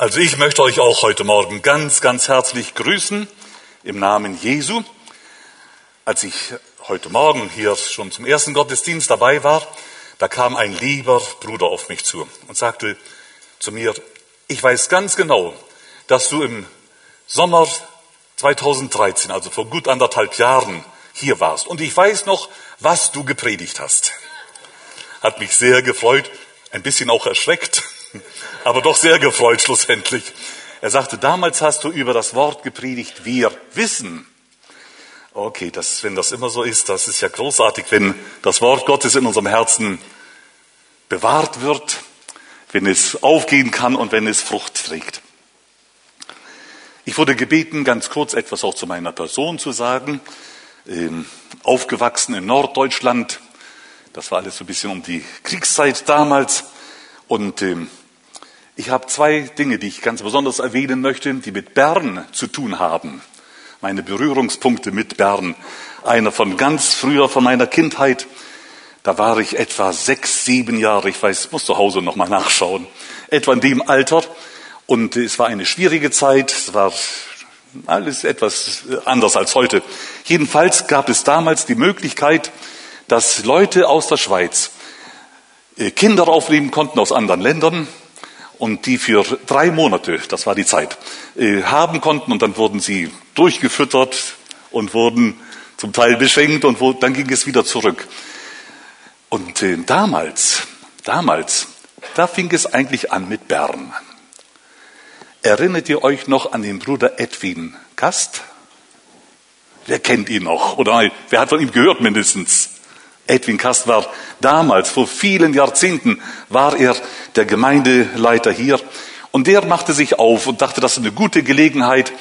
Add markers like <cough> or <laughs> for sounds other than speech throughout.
Also ich möchte euch auch heute Morgen ganz, ganz herzlich grüßen im Namen Jesu. Als ich heute Morgen hier schon zum ersten Gottesdienst dabei war, da kam ein lieber Bruder auf mich zu und sagte zu mir, ich weiß ganz genau, dass du im Sommer 2013, also vor gut anderthalb Jahren, hier warst. Und ich weiß noch, was du gepredigt hast. Hat mich sehr gefreut, ein bisschen auch erschreckt, <laughs> aber doch sehr gefreut schlussendlich. Er sagte, damals hast du über das Wort gepredigt, wir wissen. Okay, das, wenn das immer so ist, das ist ja großartig, wenn das Wort Gottes in unserem Herzen bewahrt wird, wenn es aufgehen kann und wenn es Frucht trägt. Ich wurde gebeten, ganz kurz etwas auch zu meiner Person zu sagen. Ähm, aufgewachsen in Norddeutschland. Das war alles so ein bisschen um die Kriegszeit damals. Und ähm, ich habe zwei Dinge, die ich ganz besonders erwähnen möchte, die mit Bern zu tun haben. Meine Berührungspunkte mit Bern. Einer von ganz früher, von meiner Kindheit. Da war ich etwa sechs, sieben Jahre. Ich weiß, muss zu Hause noch mal nachschauen. Etwa in dem Alter. Und es war eine schwierige Zeit. Es war alles etwas anders als heute. Jedenfalls gab es damals die Möglichkeit, dass Leute aus der Schweiz äh, Kinder aufnehmen konnten aus anderen Ländern und die für drei Monate, das war die Zeit, äh, haben konnten und dann wurden sie durchgefüttert und wurden zum Teil beschenkt und dann ging es wieder zurück. Und äh, damals, damals, da fing es eigentlich an mit Bern. Erinnert ihr euch noch an den Bruder Edwin Kast? Wer kennt ihn noch? Oder wer hat von ihm gehört mindestens? Edwin Kast war damals, vor vielen Jahrzehnten, war er der Gemeindeleiter hier. Und der machte sich auf und dachte, das ist eine gute Gelegenheit,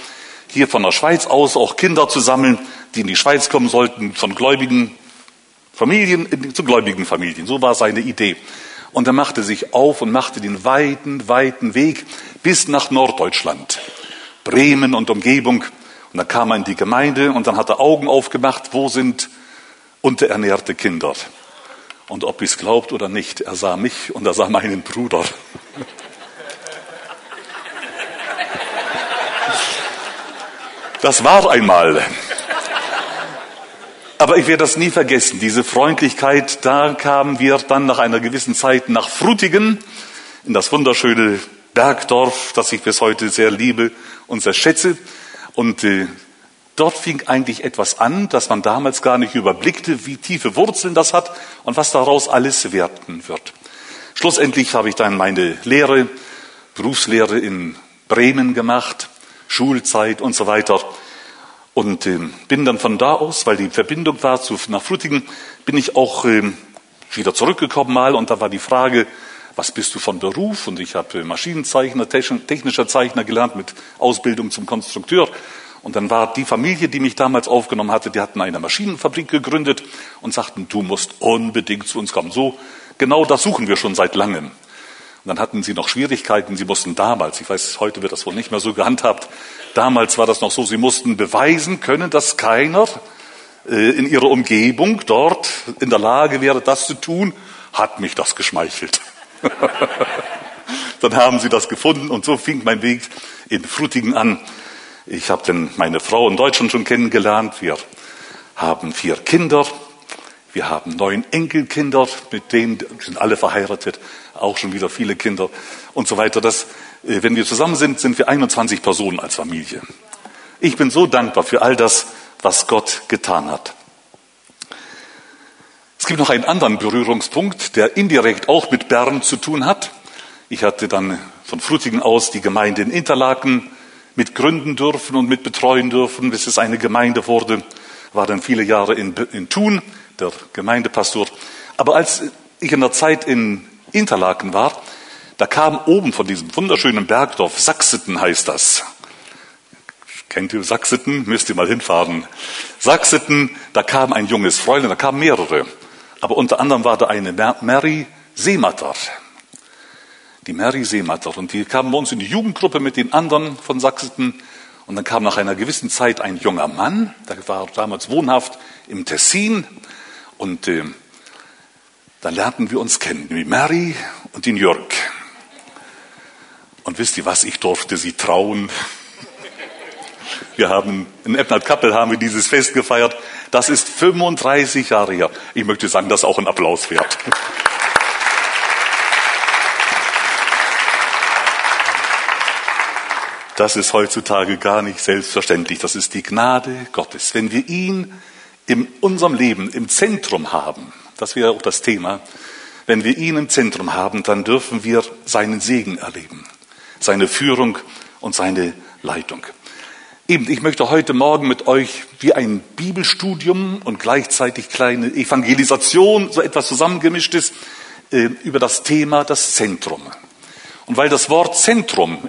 hier von der Schweiz aus auch Kinder zu sammeln, die in die Schweiz kommen sollten, von gläubigen Familien zu gläubigen Familien. So war seine Idee. Und er machte sich auf und machte den weiten, weiten Weg bis nach Norddeutschland, Bremen und Umgebung. Und dann kam er in die Gemeinde und dann hat er Augen aufgemacht, wo sind unterernährte Kinder. Und ob ich es glaubt oder nicht, er sah mich und er sah meinen Bruder. Das war einmal. Aber ich werde das nie vergessen, diese Freundlichkeit. Da kamen wir dann nach einer gewissen Zeit nach Frutigen, in das wunderschöne Bergdorf, das ich bis heute sehr liebe und sehr schätze. Und äh, Dort fing eigentlich etwas an, das man damals gar nicht überblickte, wie tiefe Wurzeln das hat und was daraus alles werden wird. Schlussendlich habe ich dann meine Lehre, Berufslehre in Bremen gemacht, Schulzeit und so weiter. Und äh, bin dann von da aus, weil die Verbindung war zu, nach Frutigen, bin ich auch äh, wieder zurückgekommen mal und da war die Frage, was bist du von Beruf? Und ich habe Maschinenzeichner, technischer Zeichner gelernt mit Ausbildung zum Konstrukteur. Und dann war die Familie, die mich damals aufgenommen hatte, die hatten eine Maschinenfabrik gegründet und sagten, du musst unbedingt zu uns kommen. So, genau das suchen wir schon seit langem. Und dann hatten sie noch Schwierigkeiten. Sie mussten damals, ich weiß, heute wird das wohl nicht mehr so gehandhabt, damals war das noch so, sie mussten beweisen können, dass keiner äh, in ihrer Umgebung dort in der Lage wäre, das zu tun, hat mich das geschmeichelt. <laughs> dann haben sie das gefunden und so fing mein Weg in Frutigen an. Ich habe dann meine Frau in Deutschland schon kennengelernt. Wir haben vier Kinder. Wir haben neun Enkelkinder, mit denen sind alle verheiratet, auch schon wieder viele Kinder und so weiter. Das, äh, wenn wir zusammen sind, sind wir 21 Personen als Familie. Ich bin so dankbar für all das, was Gott getan hat. Es gibt noch einen anderen Berührungspunkt, der indirekt auch mit Bern zu tun hat. Ich hatte dann von Frutigen aus die Gemeinde in Interlaken mit gründen dürfen und mit betreuen dürfen, bis es eine Gemeinde wurde. War dann viele Jahre in, in Thun, der Gemeindepastor. Aber als ich in der Zeit in Interlaken war, da kam oben von diesem wunderschönen Bergdorf, Sachseten heißt das. Kennt ihr Sachseten? Müsst ihr mal hinfahren. Sachseten, da kam ein junges Fräulein, da kamen mehrere. Aber unter anderem war da eine Mary Seematter die Mary Seematter. Und die kamen bei uns in die Jugendgruppe mit den anderen von Sachsen. Und dann kam nach einer gewissen Zeit ein junger Mann, der war damals wohnhaft im Tessin. Und äh, dann lernten wir uns kennen, die Mary und den Jörg. Und wisst ihr was, ich durfte sie trauen. Wir haben in Ebnat-Kappel haben wir dieses Fest gefeiert. Das ist 35 Jahre her. Ich möchte sagen, das ist auch ein Applaus wert. Das ist heutzutage gar nicht selbstverständlich. Das ist die Gnade Gottes. Wenn wir ihn in unserem Leben im Zentrum haben, das wäre auch das Thema, wenn wir ihn im Zentrum haben, dann dürfen wir seinen Segen erleben, seine Führung und seine Leitung. Eben, ich möchte heute Morgen mit euch wie ein Bibelstudium und gleichzeitig kleine Evangelisation, so etwas zusammengemischtes, äh, über das Thema das Zentrum. Und weil das Wort Zentrum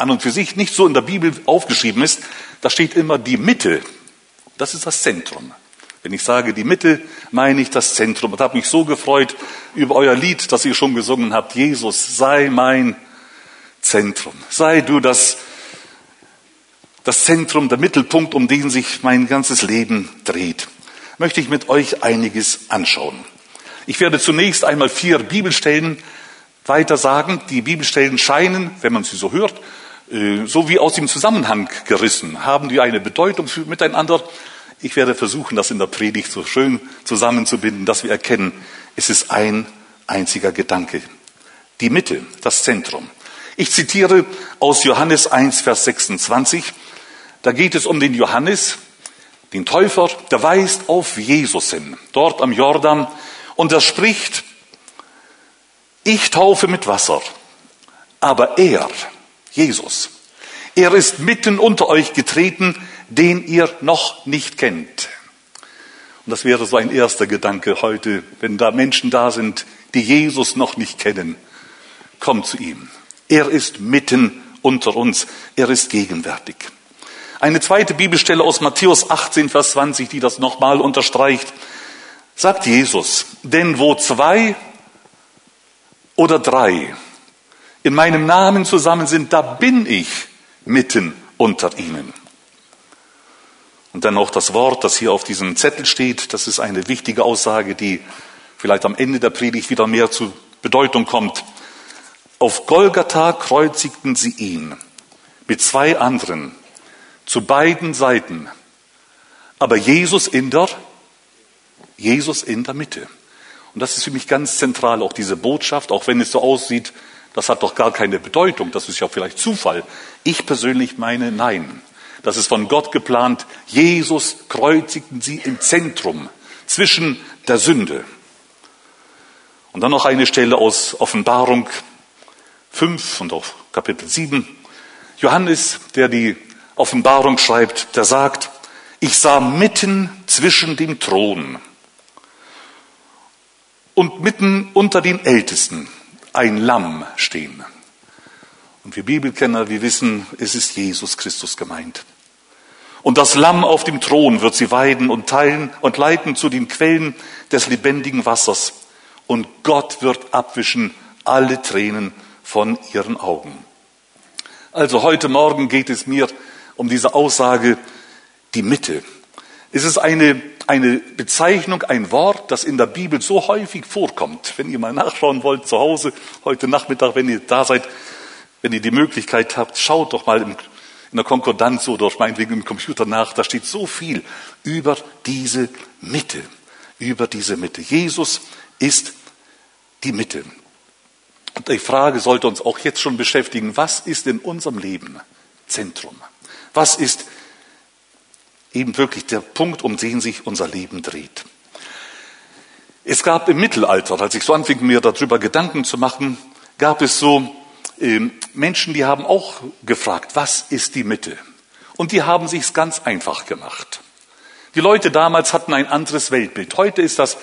an und für sich nicht so in der Bibel aufgeschrieben ist, da steht immer die Mitte. Das ist das Zentrum. Wenn ich sage die Mitte, meine ich das Zentrum. Und habe mich so gefreut über euer Lied, das ihr schon gesungen habt. Jesus, sei mein Zentrum. Sei du das das Zentrum, der Mittelpunkt, um den sich mein ganzes Leben dreht, möchte ich mit euch einiges anschauen. Ich werde zunächst einmal vier Bibelstellen weiter sagen. Die Bibelstellen scheinen, wenn man sie so hört, so wie aus dem Zusammenhang gerissen, haben die eine Bedeutung für miteinander. Ich werde versuchen, das in der Predigt so schön zusammenzubinden, dass wir erkennen, es ist ein einziger Gedanke. Die Mitte, das Zentrum. Ich zitiere aus Johannes 1, Vers 26. Da geht es um den Johannes, den Täufer, der weist auf Jesus hin, dort am Jordan, und er spricht, ich taufe mit Wasser, aber er, Jesus, er ist mitten unter euch getreten, den ihr noch nicht kennt. Und das wäre so ein erster Gedanke heute, wenn da Menschen da sind, die Jesus noch nicht kennen. Kommt zu ihm. Er ist mitten unter uns. Er ist gegenwärtig. Eine zweite Bibelstelle aus Matthäus 18, Vers 20, die das nochmal unterstreicht, sagt Jesus, denn wo zwei oder drei in meinem Namen zusammen sind, da bin ich mitten unter ihnen. Und dann auch das Wort, das hier auf diesem Zettel steht, das ist eine wichtige Aussage, die vielleicht am Ende der Predigt wieder mehr zu Bedeutung kommt. Auf Golgatha kreuzigten sie ihn mit zwei anderen, zu beiden Seiten. Aber Jesus in der, Jesus in der Mitte. Und das ist für mich ganz zentral, auch diese Botschaft, auch wenn es so aussieht, das hat doch gar keine Bedeutung, das ist ja vielleicht Zufall. Ich persönlich meine, nein. Das ist von Gott geplant. Jesus kreuzigten sie im Zentrum zwischen der Sünde. Und dann noch eine Stelle aus Offenbarung 5 und auch Kapitel 7. Johannes, der die Offenbarung schreibt, der sagt, ich sah mitten zwischen dem Thron und mitten unter den Ältesten ein Lamm stehen. Und wir Bibelkenner, wir wissen, es ist Jesus Christus gemeint. Und das Lamm auf dem Thron wird sie weiden und teilen und leiten zu den Quellen des lebendigen Wassers. Und Gott wird abwischen alle Tränen von ihren Augen. Also heute Morgen geht es mir um diese Aussage die Mitte. Es ist eine, eine Bezeichnung, ein Wort, das in der Bibel so häufig vorkommt. Wenn ihr mal nachschauen wollt zu Hause, heute Nachmittag, wenn ihr da seid, wenn ihr die Möglichkeit habt, schaut doch mal in der Konkordanz oder meinetwegen im Computer nach. Da steht so viel über diese Mitte, über diese Mitte. Jesus ist die Mitte. Und die Frage sollte uns auch jetzt schon beschäftigen, was ist in unserem Leben Zentrum? Was ist eben wirklich der Punkt, um den sich unser Leben dreht? Es gab im Mittelalter, als ich so anfing, mir darüber Gedanken zu machen, gab es so äh, Menschen, die haben auch gefragt, was ist die Mitte? Und die haben sich es ganz einfach gemacht. Die Leute damals hatten ein anderes Weltbild. Heute ist das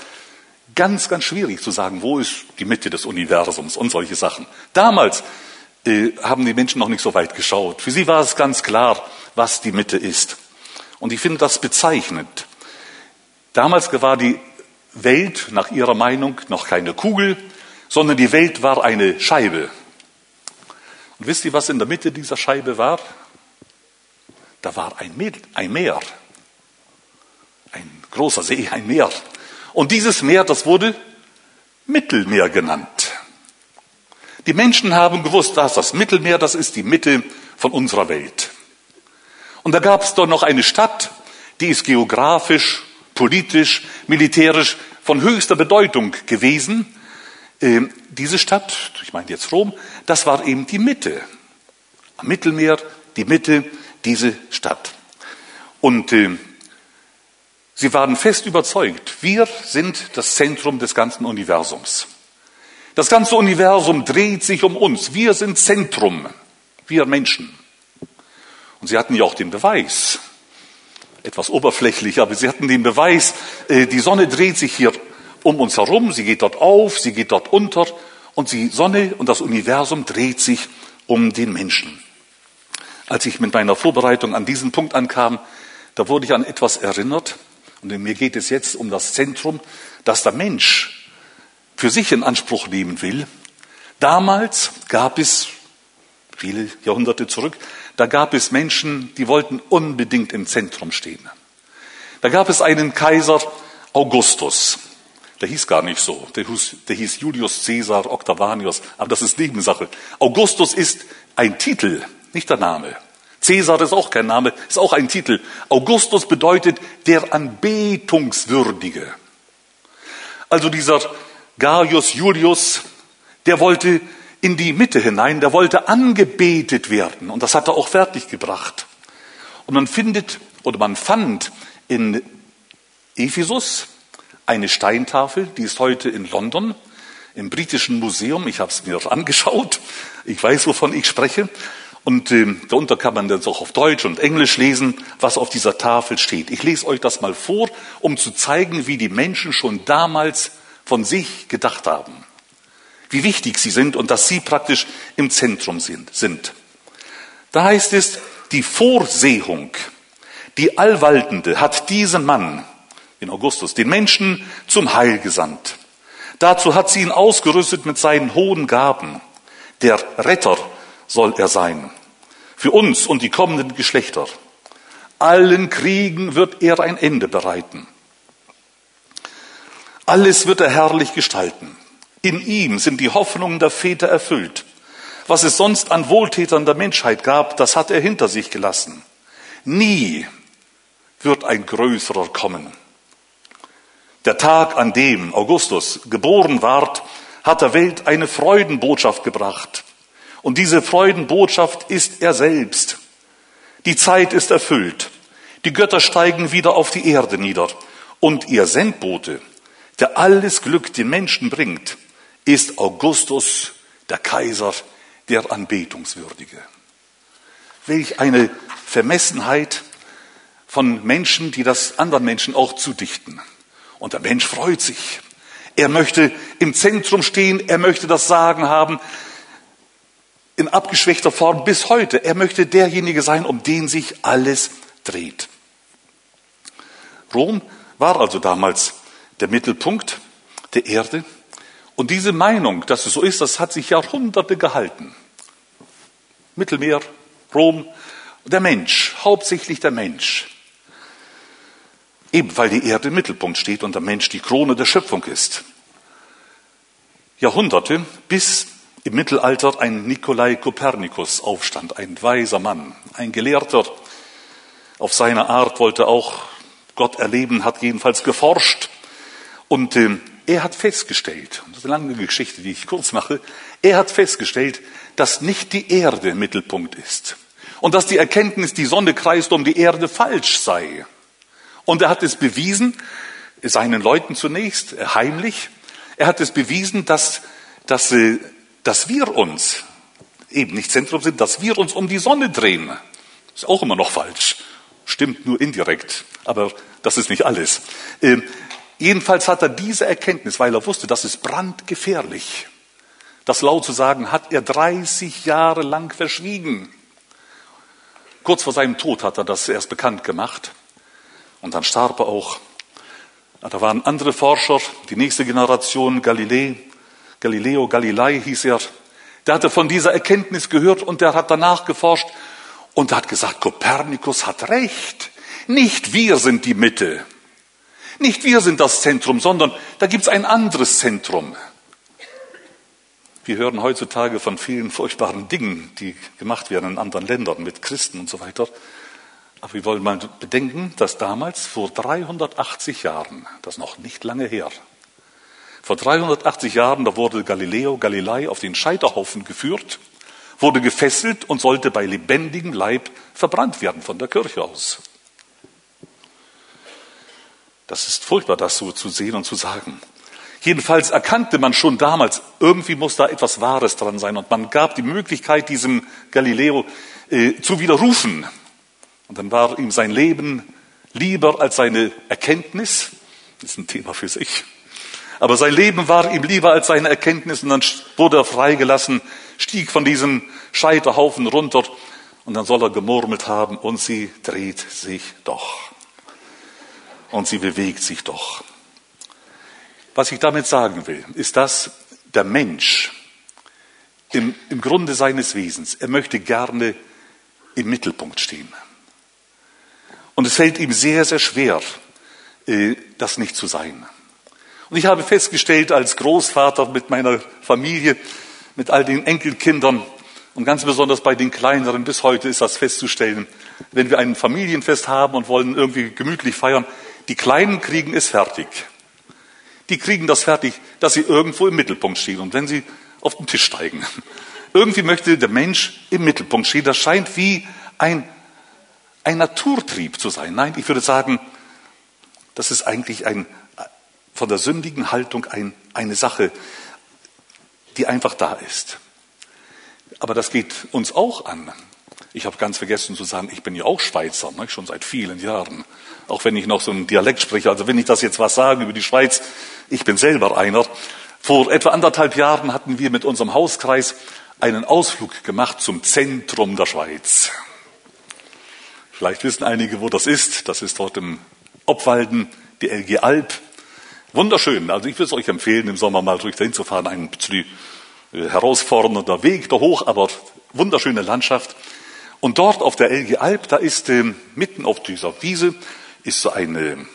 ganz, ganz schwierig zu sagen, wo ist die Mitte des Universums und solche Sachen. Damals äh, haben die Menschen noch nicht so weit geschaut. Für sie war es ganz klar, was die Mitte ist. Und ich finde das bezeichnend. Damals war die Welt nach ihrer Meinung noch keine Kugel, sondern die Welt war eine Scheibe. Und wisst ihr, was in der Mitte dieser Scheibe war? Da war ein Meer. Ein großer See, ein Meer. Und dieses Meer, das wurde Mittelmeer genannt. Die Menschen haben gewusst, dass das Mittelmeer, das ist die Mitte von unserer Welt. Und da gab es doch noch eine Stadt, die ist geografisch, politisch, militärisch von höchster Bedeutung gewesen. Ähm, diese Stadt, ich meine jetzt Rom, das war eben die Mitte. Am Mittelmeer, die Mitte, diese Stadt. Und äh, sie waren fest überzeugt, wir sind das Zentrum des ganzen Universums. Das ganze Universum dreht sich um uns. Wir sind Zentrum, wir Menschen. Und sie hatten ja auch den Beweis, etwas oberflächlich, aber sie hatten den Beweis, äh, die Sonne dreht sich hier um uns herum, sie geht dort auf, sie geht dort unter und die Sonne und das Universum dreht sich um den Menschen. Als ich mit meiner Vorbereitung an diesen Punkt ankam, da wurde ich an etwas erinnert und mir geht es jetzt um das Zentrum, das der Mensch für sich in Anspruch nehmen will. Damals gab es, viele Jahrhunderte zurück, da gab es Menschen, die wollten unbedingt im Zentrum stehen. Da gab es einen Kaiser Augustus. Der hieß gar nicht so. Der hieß, der hieß Julius Caesar Octavianus. Aber das ist Nebensache. Augustus ist ein Titel, nicht der Name. Caesar ist auch kein Name, ist auch ein Titel. Augustus bedeutet der Anbetungswürdige. Also dieser Gaius Julius, der wollte in die Mitte hinein, der wollte angebetet werden und das hat er auch fertiggebracht. Und man findet oder man fand in Ephesus eine Steintafel, die ist heute in London im britischen Museum. Ich habe es mir <laughs> angeschaut. Ich weiß, wovon ich spreche. Und äh, darunter kann man dann auch auf Deutsch und Englisch lesen, was auf dieser Tafel steht. Ich lese euch das mal vor, um zu zeigen, wie die Menschen schon damals von sich gedacht haben wie wichtig sie sind und dass sie praktisch im Zentrum sind. Da heißt es, die Vorsehung, die Allwaltende hat diesen Mann, in Augustus, den Menschen zum Heil gesandt. Dazu hat sie ihn ausgerüstet mit seinen hohen Gaben. Der Retter soll er sein. Für uns und die kommenden Geschlechter. Allen Kriegen wird er ein Ende bereiten. Alles wird er herrlich gestalten. In ihm sind die Hoffnungen der Väter erfüllt. Was es sonst an Wohltätern der Menschheit gab, das hat er hinter sich gelassen. Nie wird ein größerer kommen. Der Tag, an dem Augustus geboren ward, hat der Welt eine Freudenbotschaft gebracht. Und diese Freudenbotschaft ist er selbst. Die Zeit ist erfüllt. Die Götter steigen wieder auf die Erde nieder. Und ihr Sendbote, der alles Glück den Menschen bringt, ist Augustus, der Kaiser, der Anbetungswürdige. Welch eine Vermessenheit von Menschen, die das anderen Menschen auch zudichten. Und der Mensch freut sich. Er möchte im Zentrum stehen, er möchte das Sagen haben, in abgeschwächter Form bis heute. Er möchte derjenige sein, um den sich alles dreht. Rom war also damals der Mittelpunkt der Erde und diese Meinung, dass es so ist, das hat sich Jahrhunderte gehalten. Mittelmeer, Rom, der Mensch, hauptsächlich der Mensch. Eben weil die Erde im Mittelpunkt steht und der Mensch die Krone der Schöpfung ist. Jahrhunderte, bis im Mittelalter ein Nikolai Kopernikus aufstand, ein weiser Mann, ein Gelehrter. Auf seine Art wollte auch Gott erleben, hat jedenfalls geforscht. Und äh, er hat festgestellt, das ist eine lange Geschichte, die ich kurz mache, er hat festgestellt, dass nicht die Erde Mittelpunkt ist und dass die Erkenntnis, die Sonne kreist um die Erde, falsch sei. Und er hat es bewiesen, seinen Leuten zunächst, äh, heimlich, er hat es bewiesen, dass, dass, äh, dass wir uns eben nicht Zentrum sind, dass wir uns um die Sonne drehen. Ist auch immer noch falsch. Stimmt nur indirekt, aber das ist nicht alles. Jedenfalls hat er diese Erkenntnis, weil er wusste, das ist brandgefährlich. Das laut zu sagen, hat er 30 Jahre lang verschwiegen. Kurz vor seinem Tod hat er das erst bekannt gemacht. Und dann starb er auch. Da waren andere Forscher, die nächste Generation, Galilei, Galileo Galilei hieß er. Der hatte von dieser Erkenntnis gehört und der hat danach geforscht und hat gesagt, Kopernikus hat recht. Nicht wir sind die Mitte. Nicht wir sind das Zentrum, sondern da gibt es ein anderes Zentrum. Wir hören heutzutage von vielen furchtbaren Dingen, die gemacht werden in anderen Ländern mit Christen und so weiter. Aber wir wollen mal bedenken, dass damals vor 380 Jahren, das noch nicht lange her, vor 380 Jahren, da wurde Galileo Galilei auf den Scheiterhaufen geführt, wurde gefesselt und sollte bei lebendigem Leib verbrannt werden von der Kirche aus. Das ist furchtbar, das so zu sehen und zu sagen. Jedenfalls erkannte man schon damals, irgendwie muss da etwas Wahres dran sein. Und man gab die Möglichkeit, diesem Galileo äh, zu widerrufen. Und dann war ihm sein Leben lieber als seine Erkenntnis. Das ist ein Thema für sich. Aber sein Leben war ihm lieber als seine Erkenntnis. Und dann wurde er freigelassen, stieg von diesem Scheiterhaufen runter. Und dann soll er gemurmelt haben, und sie dreht sich doch. Und sie bewegt sich doch. Was ich damit sagen will, ist, dass der Mensch im, im Grunde seines Wesens, er möchte gerne im Mittelpunkt stehen. Und es fällt ihm sehr, sehr schwer, äh, das nicht zu sein. Und ich habe festgestellt, als Großvater mit meiner Familie, mit all den Enkelkindern und ganz besonders bei den kleineren, bis heute ist das festzustellen, wenn wir ein Familienfest haben und wollen irgendwie gemütlich feiern, die Kleinen kriegen es fertig die kriegen das fertig, dass sie irgendwo im Mittelpunkt stehen und wenn sie auf den Tisch steigen. <laughs> Irgendwie möchte der Mensch im Mittelpunkt stehen. Das scheint wie ein, ein Naturtrieb zu sein. Nein, ich würde sagen, das ist eigentlich ein, von der sündigen Haltung ein, eine Sache, die einfach da ist. Aber das geht uns auch an. Ich habe ganz vergessen zu sagen, ich bin ja auch Schweizer, ne, schon seit vielen Jahren. Auch wenn ich noch so einen Dialekt spreche. Also wenn ich das jetzt was sage über die Schweiz, ich bin selber einer. Vor etwa anderthalb Jahren hatten wir mit unserem Hauskreis einen Ausflug gemacht zum Zentrum der Schweiz. Vielleicht wissen einige, wo das ist. Das ist dort im Obwalden, die LG Alp. Wunderschön. Also ich würde es euch empfehlen, im Sommer mal durch dahin zu fahren. Ein bisschen äh, herausfordernder Weg da hoch, aber wunderschöne Landschaft. Und dort auf der LG Alp, da ist äh, mitten auf dieser Wiese, ist so eine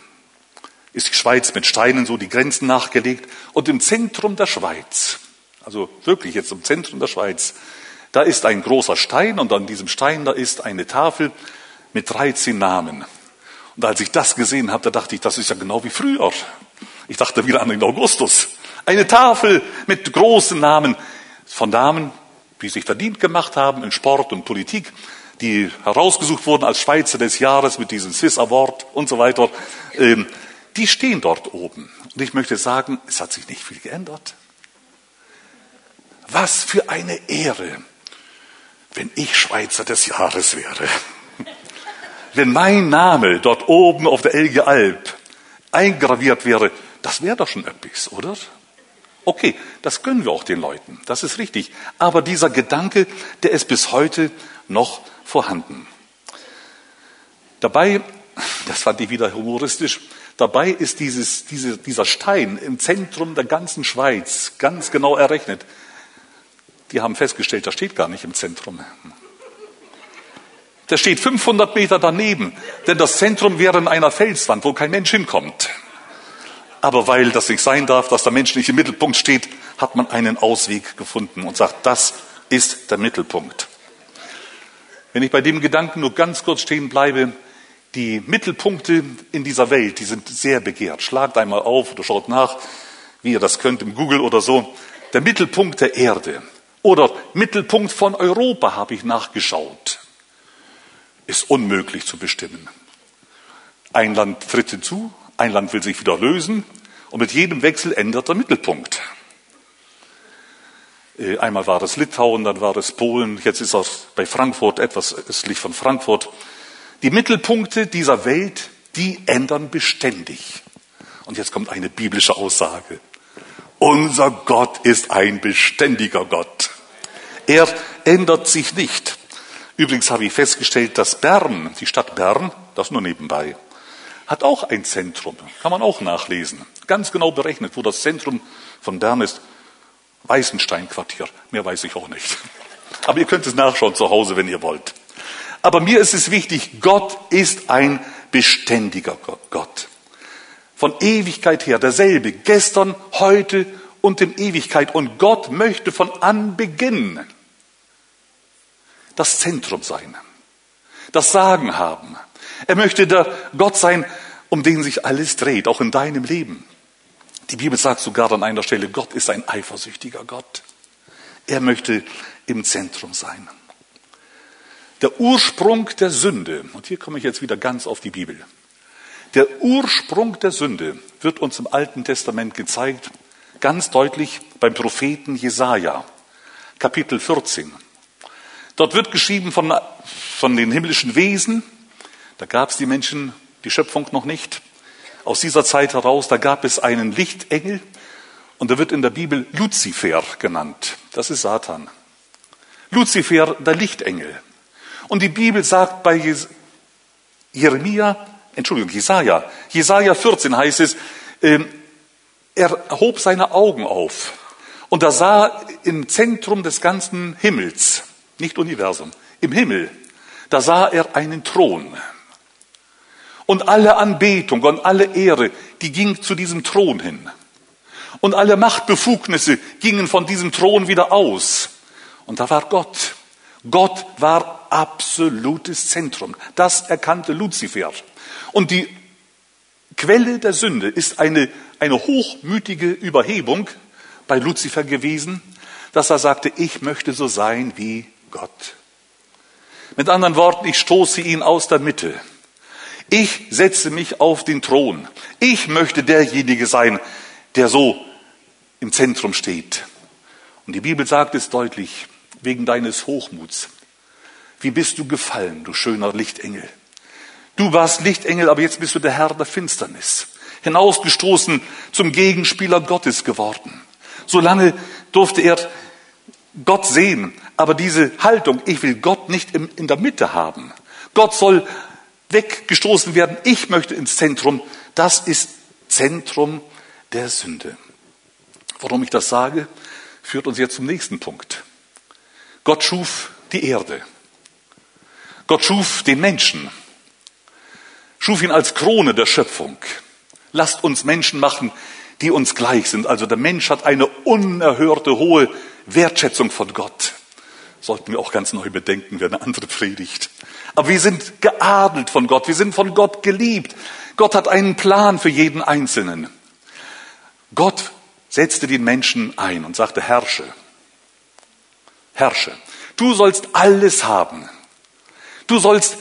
ist die Schweiz mit Steinen so die Grenzen nachgelegt. Und im Zentrum der Schweiz, also wirklich jetzt im Zentrum der Schweiz, da ist ein großer Stein und an diesem Stein da ist eine Tafel mit 13 Namen. Und als ich das gesehen habe, da dachte ich, das ist ja genau wie früher. Ich dachte wieder an den Augustus. Eine Tafel mit großen Namen von Damen, die sich verdient gemacht haben in Sport und Politik, die herausgesucht wurden als Schweizer des Jahres mit diesem Swiss Award und so weiter. Ähm, die stehen dort oben. Und ich möchte sagen, es hat sich nicht viel geändert. Was für eine Ehre, wenn ich Schweizer des Jahres wäre. <laughs> Wenn mein Name dort oben auf der Elge Alp eingraviert wäre, das wäre doch schon etwas, oder? Okay, das gönnen wir auch den Leuten, das ist richtig. Aber dieser Gedanke, der ist bis heute noch vorhanden. Dabei, <laughs> das fand ich wieder humoristisch, Dabei ist dieses, diese, dieser Stein im Zentrum der ganzen Schweiz ganz genau errechnet. Die haben festgestellt, der steht gar nicht im Zentrum. Der steht 500 Meter daneben, denn das Zentrum wäre in einer Felswand, wo kein Mensch hinkommt. Aber weil das nicht sein darf, dass der Mensch nicht im Mittelpunkt steht, hat man einen Ausweg gefunden und sagt, das ist der Mittelpunkt. Wenn ich bei dem Gedanken nur ganz kurz stehen bleibe, die Mittelpunkte in dieser Welt, die sind sehr begehrt. Schlagt einmal auf oder schaut nach, wie ihr das könnt im Google oder so. Der Mittelpunkt der Erde oder Mittelpunkt von Europa habe ich nachgeschaut. Ist unmöglich zu bestimmen. Ein Land tritt hinzu, ein Land will sich wieder lösen und mit jedem Wechsel ändert der Mittelpunkt. Äh, einmal war es Litauen, dann war es Polen, jetzt ist er bei Frankfurt, etwas östlich von Frankfurt. Die Mittelpunkte dieser Welt, die ändern beständig. Und jetzt kommt eine biblische Aussage. Unser Gott ist ein beständiger Gott. Er ändert sich nicht. Übrigens habe ich festgestellt, dass Bern, die Stadt Bern, das nur nebenbei, hat auch ein Zentrum. Kann man auch nachlesen. Ganz genau berechnet, wo das Zentrum von Bern ist. Weißenstein-Quartier. Mehr weiß ich auch nicht. <laughs> Aber ihr könnt es nachschauen zu Hause, wenn ihr wollt. Aber mir ist es wichtig, Gott ist ein beständiger Gott. Von Ewigkeit her derselbe, gestern, heute und in Ewigkeit. Und Gott möchte von Anbeginn das Zentrum sein, das Sagen haben. Er möchte der Gott sein, um den sich alles dreht, auch in deinem Leben. Die Bibel sagt sogar an einer Stelle, Gott ist ein eifersüchtiger Gott. Er möchte im Zentrum sein. Der Ursprung der Sünde, und hier komme ich jetzt wieder ganz auf die Bibel. Der Ursprung der Sünde wird uns im Alten Testament gezeigt, ganz deutlich beim Propheten Jesaja, Kapitel 14. Dort wird geschrieben von, von den himmlischen Wesen, da gab es die Menschen, die Schöpfung noch nicht. Aus dieser Zeit heraus, da gab es einen Lichtengel und er wird in der Bibel Luzifer genannt. Das ist Satan. Luzifer, der Lichtengel. Und die Bibel sagt bei Jeremia, Entschuldigung, Jesaja, Jesaja 14 heißt es, äh, er hob seine Augen auf und er sah im Zentrum des ganzen Himmels, nicht Universum, im Himmel, da sah er einen Thron. Und alle Anbetung und alle Ehre, die ging zu diesem Thron hin. Und alle Machtbefugnisse gingen von diesem Thron wieder aus. Und da war Gott. Gott war absolutes Zentrum. Das erkannte Luzifer. Und die Quelle der Sünde ist eine, eine hochmütige Überhebung bei Luzifer gewesen, dass er sagte, ich möchte so sein wie Gott. Mit anderen Worten, ich stoße ihn aus der Mitte. Ich setze mich auf den Thron. Ich möchte derjenige sein, der so im Zentrum steht. Und die Bibel sagt es deutlich, wegen deines Hochmuts. Wie bist du gefallen, du schöner Lichtengel? Du warst Lichtengel, aber jetzt bist du der Herr der Finsternis. Hinausgestoßen zum Gegenspieler Gottes geworden. Solange durfte er Gott sehen, aber diese Haltung, ich will Gott nicht in der Mitte haben. Gott soll weggestoßen werden, ich möchte ins Zentrum. Das ist Zentrum der Sünde. Warum ich das sage, führt uns jetzt zum nächsten Punkt. Gott schuf die Erde. Gott schuf den Menschen, schuf ihn als Krone der Schöpfung. Lasst uns Menschen machen, die uns gleich sind. Also der Mensch hat eine unerhörte hohe Wertschätzung von Gott. Sollten wir auch ganz neu bedenken, wäre eine andere Predigt. Aber wir sind geadelt von Gott, wir sind von Gott geliebt. Gott hat einen Plan für jeden Einzelnen. Gott setzte den Menschen ein und sagte, herrsche, herrsche. Du sollst alles haben. Du sollst,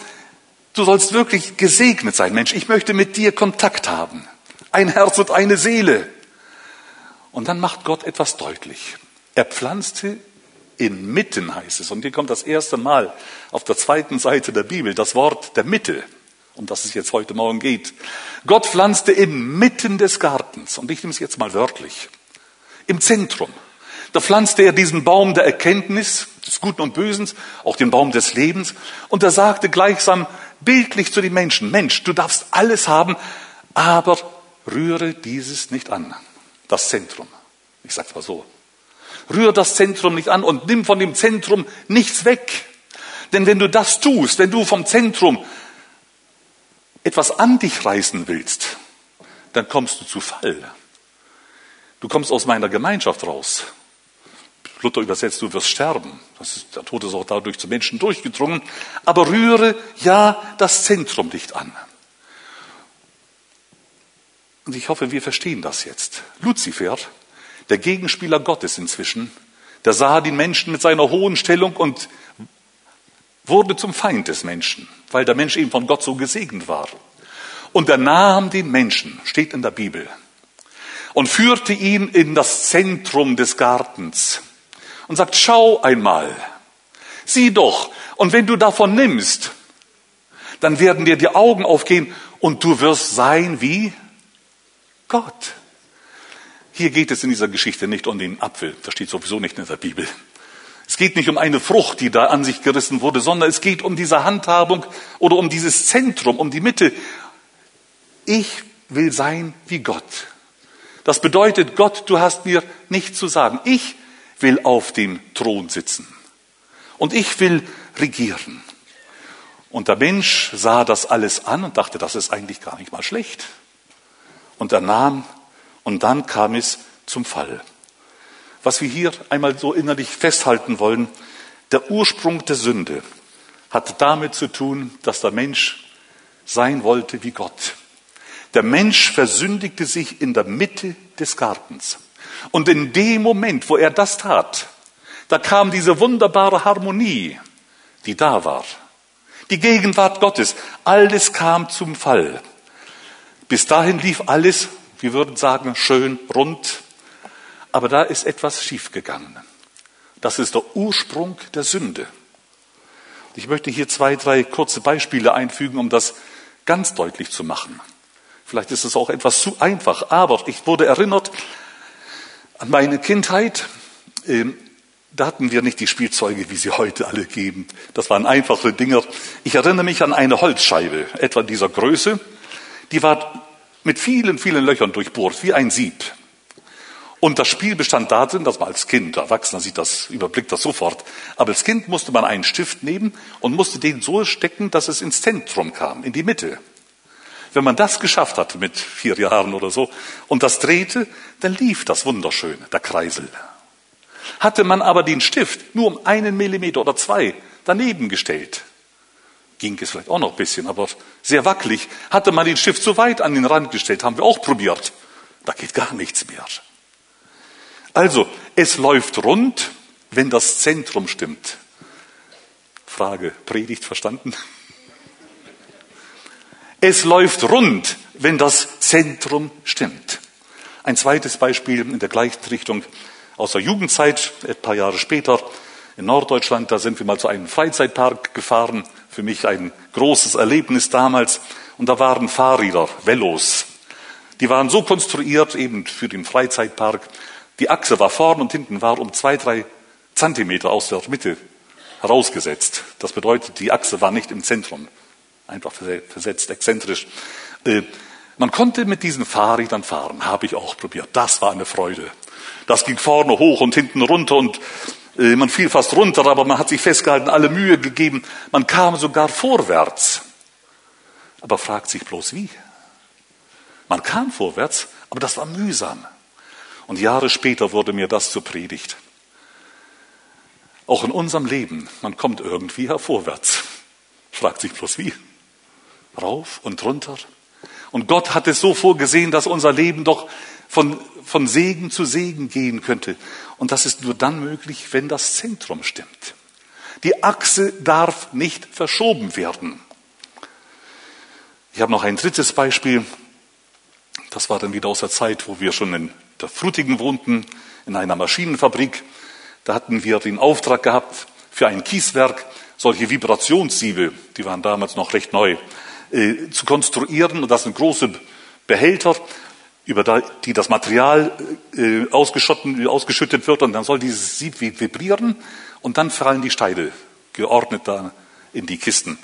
du sollst wirklich gesegnet sein, Mensch. Ich möchte mit dir Kontakt haben. Ein Herz und eine Seele. Und dann macht Gott etwas deutlich. Er pflanzte inmitten, heißt es. Und hier kommt das erste Mal auf der zweiten Seite der Bibel das Wort der Mitte, um das es jetzt heute Morgen geht. Gott pflanzte inmitten des Gartens. Und ich nehme es jetzt mal wörtlich. Im Zentrum. Da pflanzte er diesen Baum der Erkenntnis des Guten und Bösen, auch den Baum des Lebens. Und er sagte gleichsam bildlich zu den Menschen, Mensch, du darfst alles haben, aber rühre dieses nicht an. Das Zentrum. Ich sag's mal so. Rühre das Zentrum nicht an und nimm von dem Zentrum nichts weg. Denn wenn du das tust, wenn du vom Zentrum etwas an dich reißen willst, dann kommst du zu Fall. Du kommst aus meiner Gemeinschaft raus. Luther übersetzt, du wirst sterben. Das ist, der Tod ist auch dadurch zu Menschen durchgedrungen. Aber rühre ja das Zentrum nicht an. Und ich hoffe, wir verstehen das jetzt. Luzifer, der Gegenspieler Gottes inzwischen, der sah den Menschen mit seiner hohen Stellung und wurde zum Feind des Menschen, weil der Mensch eben von Gott so gesegnet war. Und er nahm den Menschen, steht in der Bibel, und führte ihn in das Zentrum des Gartens und sagt, schau einmal, sieh doch, und wenn du davon nimmst, dann werden dir die Augen aufgehen und du wirst sein wie Gott. Hier geht es in dieser Geschichte nicht um den Apfel, das steht sowieso nicht in der Bibel. Es geht nicht um eine Frucht, die da an sich gerissen wurde, sondern es geht um diese Handhabung oder um dieses Zentrum, um die Mitte. Ich will sein wie Gott. Das bedeutet, Gott, du hast mir nichts zu sagen. Ich will auf dem Thron sitzen. Und ich will regieren. Und der Mensch sah das alles an und dachte, das ist eigentlich gar nicht mal schlecht. Und er nahm, und dann kam es zum Fall. was wir hier einmal so innerlich festhalten wollen, der Ursprung der Sünde hat damit zu tun, dass der Mensch sein wollte wie Gott. Der Mensch versündigte sich in der Mitte des Gartens. Und in dem Moment, wo er das tat, da kam diese wunderbare Harmonie, die da war. Die Gegenwart Gottes. Alles kam zum Fall. Bis dahin lief alles, wir würden sagen, schön rund. Aber da ist etwas schiefgegangen. Das ist der Ursprung der Sünde. Ich möchte hier zwei, drei kurze Beispiele einfügen, um das ganz deutlich zu machen. Vielleicht ist es auch etwas zu einfach, aber ich wurde erinnert an meine Kindheit. Ähm, da hatten wir nicht die Spielzeuge, wie sie heute alle geben. Das waren einfache Dinger. Ich erinnere mich an eine Holzscheibe, etwa dieser Größe. Die war mit vielen, vielen Löchern durchbohrt, wie ein Sieb. Und das Spiel bestand darin, dass man als Kind, Erwachsener sieht das, überblickt das sofort, aber als Kind musste man einen Stift nehmen und musste den so stecken, dass es ins Zentrum kam, in die Mitte. Wenn man das geschafft hatte mit vier Jahren oder so und das drehte, dann lief das wunderschön, der Kreisel. Hatte man aber den Stift nur um einen Millimeter oder zwei daneben gestellt, ging es vielleicht auch noch ein bisschen, aber sehr wackelig, hatte man den Stift so weit an den Rand gestellt, haben wir auch probiert. Da geht gar nichts mehr. Also, es läuft rund, wenn das Zentrum stimmt. Frage, Predigt verstanden? <laughs> Es läuft rund, wenn das Zentrum stimmt. Ein zweites Beispiel in der gleichen Richtung aus der Jugendzeit, ein paar Jahre später in Norddeutschland, da sind wir mal zu einem Freizeitpark gefahren, für mich ein großes Erlebnis damals, und da waren Fahrräder, Velos. Die waren so konstruiert eben für den Freizeitpark, die Achse war vorn und hinten war um zwei, drei Zentimeter aus der Mitte herausgesetzt. Das bedeutet, die Achse war nicht im Zentrum, einfach versetzt, exzentrisch. Äh, man konnte mit diesen Fahrrädern fahren, habe ich auch probiert. Das war eine Freude. Das ging vorne hoch und hinten runter und man fiel fast runter, aber man hat sich festgehalten, alle Mühe gegeben. Man kam sogar vorwärts. Aber fragt sich bloß wie. Man kam vorwärts, aber das war mühsam. Und Jahre später wurde mir das zur Predigt. Auch in unserem Leben, man kommt irgendwie hervorwärts. Fragt sich bloß wie. Rauf und runter. Und Gott hat es so vorgesehen, dass unser Leben doch von, von Segen zu Segen gehen könnte. Und das ist nur dann möglich, wenn das Zentrum stimmt. Die Achse darf nicht verschoben werden. Ich habe noch ein drittes Beispiel. Das war dann wieder aus der Zeit, wo wir schon in der Frutigen wohnten, in einer Maschinenfabrik. Da hatten wir den Auftrag gehabt, für ein Kieswerk solche Vibrationssiebe, die waren damals noch recht neu, äh, zu konstruieren. Und das sind große Behälter, über die das Material äh, ausgeschüttet wird. Und dann soll dieses Sieb vibrieren und dann fallen die Steine geordnet da in die Kisten.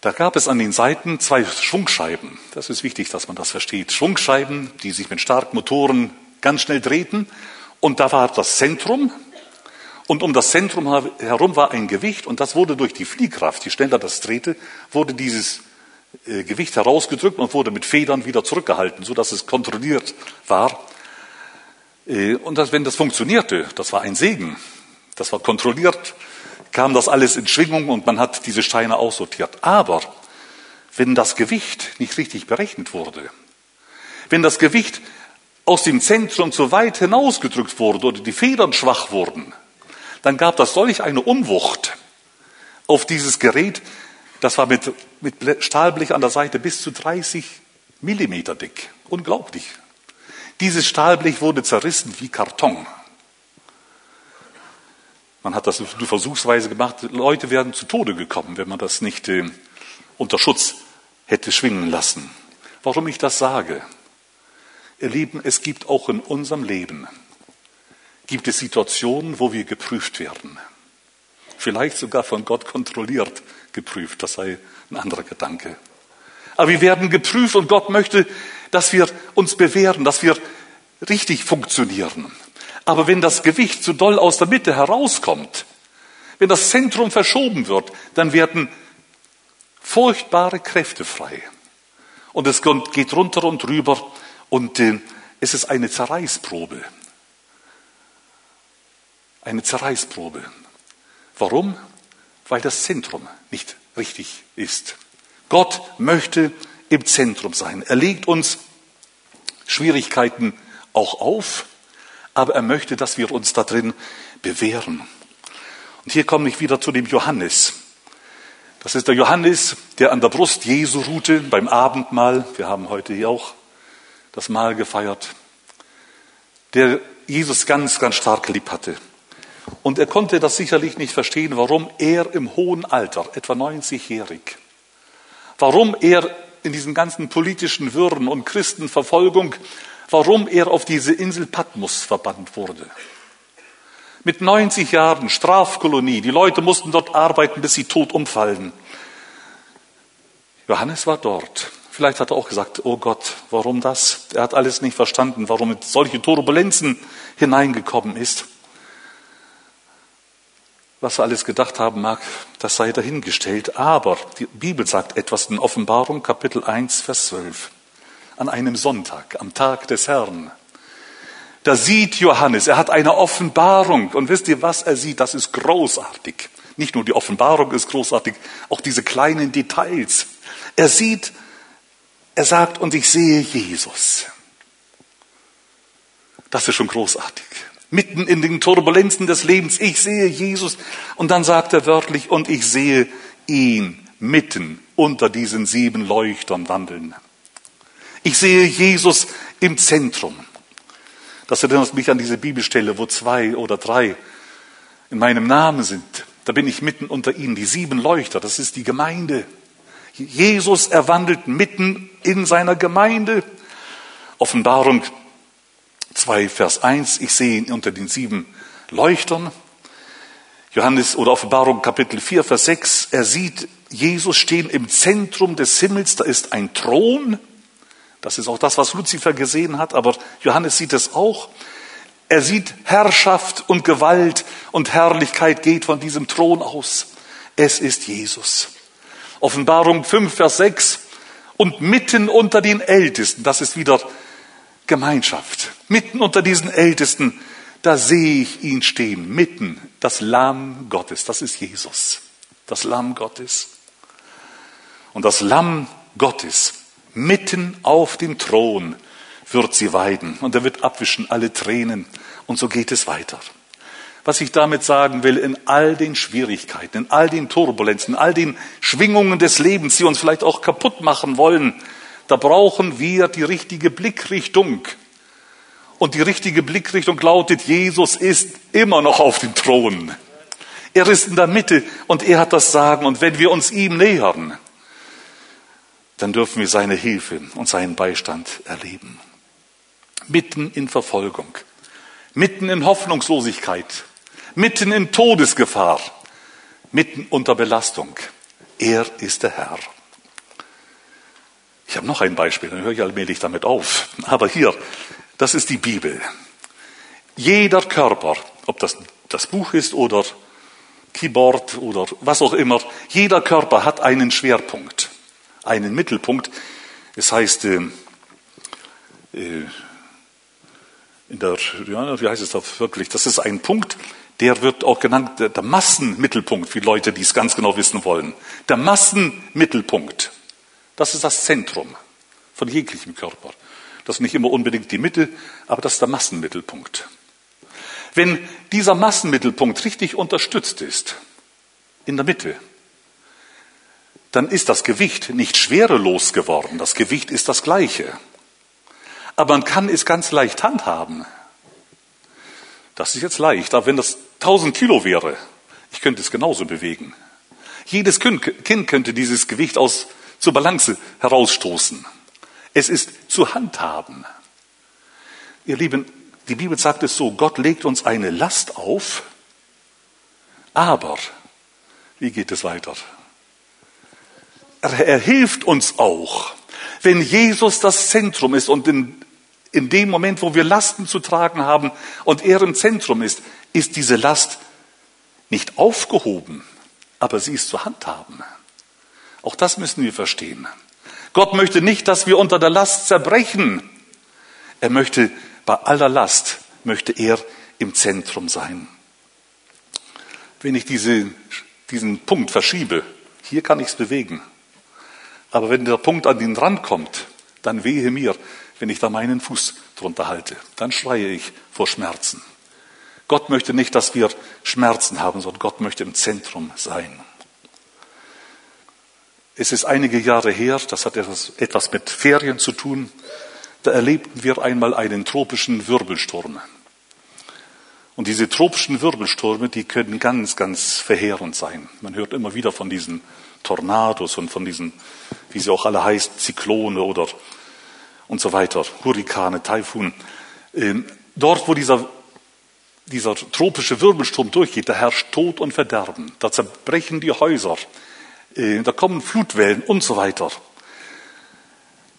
Da gab es an den Seiten zwei Schwungscheiben. Das ist wichtig, dass man das versteht. Schwungscheiben, die sich mit starken Motoren ganz schnell drehten. Und da war das Zentrum. Und um das Zentrum herum war ein Gewicht. Und das wurde durch die Fliehkraft, je schneller das drehte, wurde dieses Gewicht herausgedrückt und wurde mit Federn wieder zurückgehalten, sodass es kontrolliert war. Äh, und wenn das funktionierte, das war ein Segen. Das war kontrolliert kam das alles in Schwingung und man hat diese Steine aussortiert. Aber wenn das Gewicht nicht richtig berechnet wurde, wenn das Gewicht aus dem Zentrum zu weit hinausgedrückt wurde oder die Federn schwach wurden, dann gab das solch eine Unwucht auf dieses Gerät, das war mit, mit Stahlblech an der Seite bis zu 30 Millimeter dick. Unglaublich. Dieses Stahlblech wurde zerrissen wie Karton. Man hat das nur versuchsweise gemacht. Leute wären zu Tode gekommen, wenn man das nicht äh, unter Schutz hätte schwingen lassen. Warum ich das sage? Ihr Lieben, es gibt auch in unserem Leben, gibt es Situationen, wo wir geprüft werden. Vielleicht sogar von Gott kontrolliert geprüft, das sei ein anderer Gedanke. Aber wir werden geprüft und Gott möchte, dass wir uns bewähren, dass wir richtig funktionieren. Aber wenn das Gewicht zu doll aus der Mitte herauskommt, wenn das Zentrum verschoben wird, dann werden furchtbare Kräfte frei. Und es geht runter und rüber und äh, es ist eine Zerreißprobe. eine Zerreißprobe. Warum? Weil das Zentrum nicht richtig ist. Gott möchte im Zentrum sein. Er legt uns Schwierigkeiten auch auf, aber er möchte, dass wir uns da drin bewähren. Und hier komme ich wieder zu dem Johannes. Das ist der Johannes, der an der Brust Jesu ruhte beim Abendmahl. Wir haben heute hier auch das Mahl gefeiert. Der Jesus ganz, ganz stark lieb hatte. Und er konnte das sicherlich nicht verstehen, warum er im hohen Alter, etwa 90-jährig, warum er in diesen ganzen politischen Wirren und Christenverfolgung, warum er auf diese Insel Patmos verbannt wurde. Mit 90 Jahren Strafkolonie, die Leute mussten dort arbeiten, bis sie tot umfallen. Johannes war dort. Vielleicht hat er auch gesagt, oh Gott, warum das? Er hat alles nicht verstanden, warum mit solche Turbulenzen hineingekommen ist. Was er alles gedacht haben mag, das sei dahingestellt. Aber die Bibel sagt etwas in Offenbarung, Kapitel 1, Vers 12. An einem Sonntag, am Tag des Herrn. Da sieht Johannes, er hat eine Offenbarung. Und wisst ihr, was er sieht? Das ist großartig. Nicht nur die Offenbarung ist großartig, auch diese kleinen Details. Er sieht, er sagt, und ich sehe Jesus. Das ist schon großartig mitten in den Turbulenzen des Lebens. Ich sehe Jesus. Und dann sagt er wörtlich, und ich sehe ihn mitten unter diesen sieben Leuchtern wandeln. Ich sehe Jesus im Zentrum. Das erinnert mich an diese Bibelstelle, wo zwei oder drei in meinem Namen sind. Da bin ich mitten unter ihnen. Die sieben Leuchter, das ist die Gemeinde. Jesus erwandelt mitten in seiner Gemeinde. Offenbarung 2, Vers 1. Ich sehe ihn unter den sieben Leuchtern. Johannes oder Offenbarung Kapitel 4, Vers 6. Er sieht Jesus stehen im Zentrum des Himmels. Da ist ein Thron. Das ist auch das, was Luzifer gesehen hat. Aber Johannes sieht es auch. Er sieht Herrschaft und Gewalt und Herrlichkeit geht von diesem Thron aus. Es ist Jesus. Offenbarung 5, Vers 6. Und mitten unter den Ältesten, das ist wieder Gemeinschaft. Mitten unter diesen Ältesten, da sehe ich ihn stehen, mitten, das Lamm Gottes, das ist Jesus, das Lamm Gottes. Und das Lamm Gottes, mitten auf dem Thron, wird sie weiden und er wird abwischen alle Tränen und so geht es weiter. Was ich damit sagen will, in all den Schwierigkeiten, in all den Turbulenzen, in all den Schwingungen des Lebens, die uns vielleicht auch kaputt machen wollen, da brauchen wir die richtige Blickrichtung. Und die richtige Blickrichtung lautet, Jesus ist immer noch auf dem Thron. Er ist in der Mitte und er hat das Sagen. Und wenn wir uns ihm nähern, dann dürfen wir seine Hilfe und seinen Beistand erleben. Mitten in Verfolgung, mitten in Hoffnungslosigkeit, mitten in Todesgefahr, mitten unter Belastung. Er ist der Herr. Ich habe noch ein Beispiel, dann höre ich allmählich damit auf. Aber hier, das ist die Bibel. Jeder Körper, ob das das Buch ist oder Keyboard oder was auch immer, jeder Körper hat einen Schwerpunkt, einen Mittelpunkt. Es heißt, äh, äh, in der, wie heißt es da wirklich? Das ist ein Punkt, der wird auch genannt der Massenmittelpunkt, wie Leute, die es ganz genau wissen wollen. Der Massenmittelpunkt. Das ist das Zentrum von jeglichem Körper. Das ist nicht immer unbedingt die Mitte, aber das ist der Massenmittelpunkt. Wenn dieser Massenmittelpunkt richtig unterstützt ist, in der Mitte, dann ist das Gewicht nicht schwerelos geworden. Das Gewicht ist das gleiche. Aber man kann es ganz leicht handhaben. Das ist jetzt leicht. Aber wenn das 1000 Kilo wäre, ich könnte es genauso bewegen. Jedes Kind könnte dieses Gewicht aus zur Balance herausstoßen. Es ist zu handhaben. Ihr Lieben, die Bibel sagt es so, Gott legt uns eine Last auf, aber, wie geht es weiter? Er, er hilft uns auch, wenn Jesus das Zentrum ist und in, in dem Moment, wo wir Lasten zu tragen haben und er im Zentrum ist, ist diese Last nicht aufgehoben, aber sie ist zu handhaben. Auch das müssen wir verstehen. Gott möchte nicht, dass wir unter der Last zerbrechen. Er möchte bei aller Last, möchte er im Zentrum sein. wenn ich diese, diesen Punkt verschiebe, hier kann ich es bewegen. Aber wenn der Punkt an den Rand kommt, dann wehe mir, wenn ich da meinen Fuß drunter halte. Dann schreie ich vor Schmerzen. Gott möchte nicht, dass wir Schmerzen haben, sondern Gott möchte im Zentrum sein. Es ist einige Jahre her, das hat etwas mit Ferien zu tun, da erlebten wir einmal einen tropischen Wirbelsturm. Und diese tropischen Wirbelstürme, die können ganz, ganz verheerend sein. Man hört immer wieder von diesen Tornados und von diesen, wie sie auch alle heißen, Zyklone oder und so weiter, Hurrikane, Taifun. Ähm, dort, wo dieser, dieser tropische Wirbelsturm durchgeht, da herrscht Tod und Verderben. Da zerbrechen die Häuser, da kommen Flutwellen und so weiter.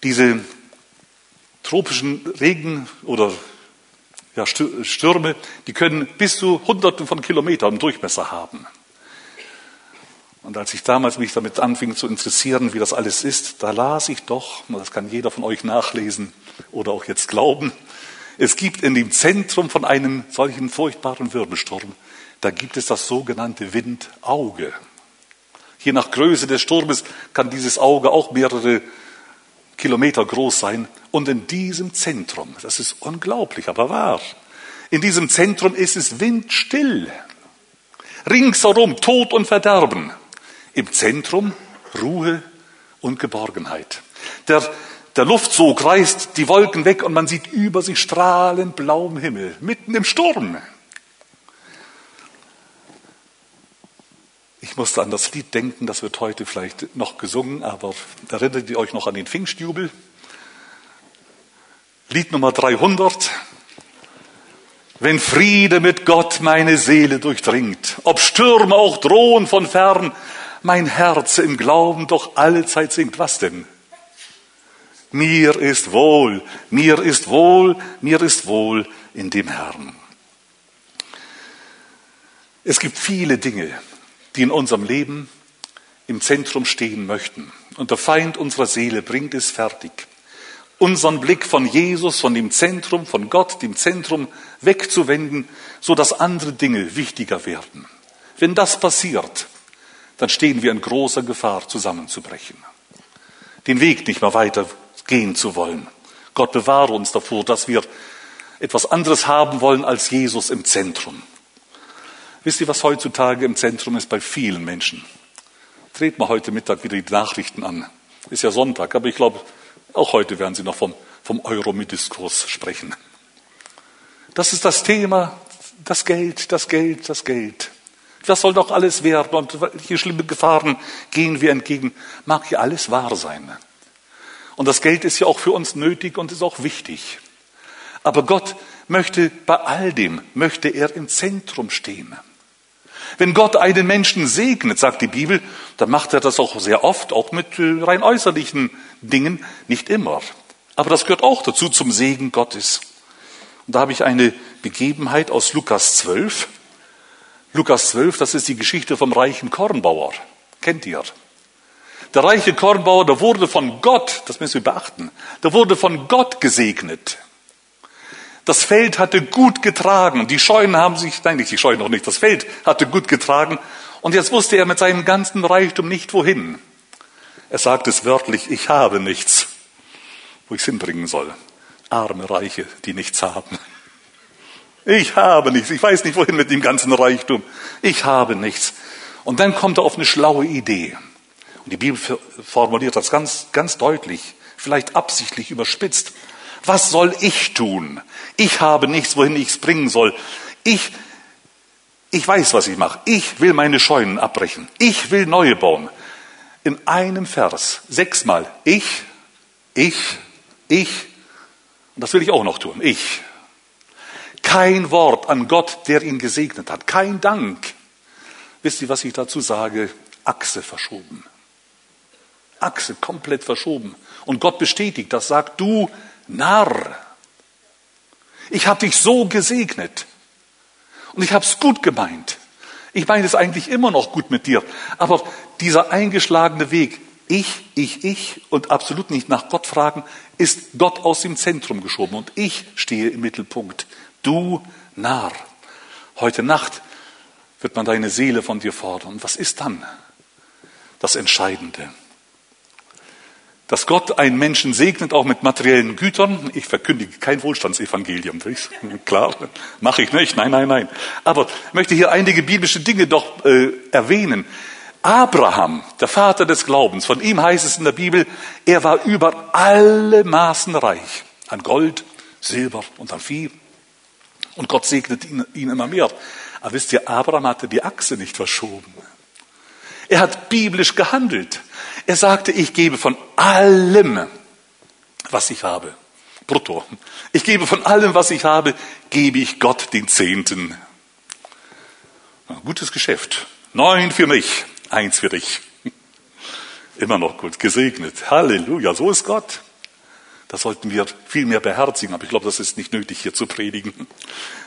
Diese tropischen Regen oder ja, Stürme, die können bis zu Hunderten von Kilometern Durchmesser haben. Und als ich damals mich damit anfing zu interessieren, wie das alles ist, da las ich doch, das kann jeder von euch nachlesen oder auch jetzt glauben, es gibt in dem Zentrum von einem solchen furchtbaren Wirbelsturm, da gibt es das sogenannte Windauge. Je nach Größe des Sturmes kann dieses Auge auch mehrere Kilometer groß sein. Und in diesem Zentrum, das ist unglaublich, aber wahr, in diesem Zentrum ist es windstill. Ringsherum Tod und Verderben. Im Zentrum Ruhe und Geborgenheit. Der, der Luftzug reißt die Wolken weg und man sieht über sich strahlend blauen Himmel, mitten im Sturm. Ich musste an das Lied denken, das wird heute vielleicht noch gesungen, aber erinnert ihr euch noch an den Pfingstjubel? Lied Nummer 300. Wenn Friede mit Gott meine Seele durchdringt, ob Stürme auch drohen von fern, mein Herz im Glauben doch allezeit singt. Was denn? Mir ist wohl, mir ist wohl, mir ist wohl in dem Herrn. Es gibt viele Dinge, die in unserem Leben im Zentrum stehen möchten. Und der Feind unserer Seele bringt es fertig, unseren Blick von Jesus, von dem Zentrum, von Gott, dem Zentrum wegzuwenden, so dass andere Dinge wichtiger werden. Wenn das passiert, dann stehen wir in großer Gefahr, zusammenzubrechen, den Weg nicht mehr weiter gehen zu wollen. Gott bewahre uns davor, dass wir etwas anderes haben wollen als Jesus im Zentrum. Wisst ihr, was heutzutage im Zentrum ist bei vielen Menschen? Dreht mal heute Mittag wieder die Nachrichten an. Ist ja Sonntag, aber ich glaube, auch heute werden Sie noch vom, vom Euro-Diskurs sprechen. Das ist das Thema, das Geld, das Geld, das Geld. Was soll doch alles werden und welche schlimme Gefahren gehen wir entgegen? Mag ja alles wahr sein. Und das Geld ist ja auch für uns nötig und ist auch wichtig. Aber Gott möchte bei all dem, möchte er im Zentrum stehen. Wenn Gott einen Menschen segnet, sagt die Bibel, dann macht er das auch sehr oft, auch mit äh, rein äußerlichen Dingen, nicht immer. Aber das gehört auch dazu zum Segen Gottes. Und da habe ich eine Begebenheit aus Lukas 12. Lukas 12, das ist die Geschichte vom reichen Kornbauer. Kennt ihr? Der reiche Kornbauer, der wurde von Gott, das müssen wir beachten, der wurde von Gott gesegnet. Das Feld hatte gut getragen. Die Scheunen haben sich, nein, nicht die Scheunen noch nicht, das Feld hatte gut getragen. Und jetzt wusste er mit seinem ganzen Reichtum nicht wohin. Er sagt es wörtlich, ich habe nichts, wo ich es hinbringen soll. Arme Reiche, die nichts haben. Ich habe nichts. Ich weiß nicht, wohin mit dem ganzen Reichtum. Ich habe nichts. Und dann kommt er auf eine schlaue Idee. Und die Bibel formuliert das ganz, ganz deutlich, vielleicht absichtlich überspitzt. Was soll ich tun? Ich habe nichts, wohin ich es bringen soll. Ich, ich weiß, was ich mache. Ich will meine Scheunen abbrechen. Ich will neue bauen. In einem Vers sechsmal ich, ich, ich. Und das will ich auch noch tun. Ich. Kein Wort an Gott, der ihn gesegnet hat. Kein Dank. Wisst ihr, was ich dazu sage? Achse verschoben. Achse komplett verschoben. Und Gott bestätigt das, sagt, du Narr. Ich habe dich so gesegnet. Und ich habe es gut gemeint. Ich meine es eigentlich immer noch gut mit dir. Aber dieser eingeschlagene Weg, ich, ich, ich und absolut nicht nach Gott fragen, ist Gott aus dem Zentrum geschoben. Und ich stehe im Mittelpunkt. Du Narr. Heute Nacht wird man deine Seele von dir fordern. Was ist dann das Entscheidende? Dass Gott einen Menschen segnet, auch mit materiellen Gütern. Ich verkündige kein Wohlstandsevangelium. <laughs> Klar, mache ich nicht. Nein, nein, nein. Aber ich möchte hier einige biblische Dinge doch äh, erwähnen. Abraham, der Vater des Glaubens, von ihm heißt es in der Bibel, er war über alle Maßen reich. An Gold, Silber und an Vieh. Und Gott segnet ihn, ihn immer mehr. Aber wisst ihr, Abraham hatte die Achse nicht verschoben. Er hat biblisch gehandelt. Er sagte, ich gebe von allem, was ich habe, brutto. Ich gebe von allem, was ich habe, gebe ich Gott den Zehnten. Gutes Geschäft. Neun für mich, eins für dich. <laughs> Immer noch gut gesegnet. Halleluja, so ist Gott. Das sollten wir viel mehr beherzigen, aber ich glaube, das ist nicht nötig hier zu predigen. <laughs>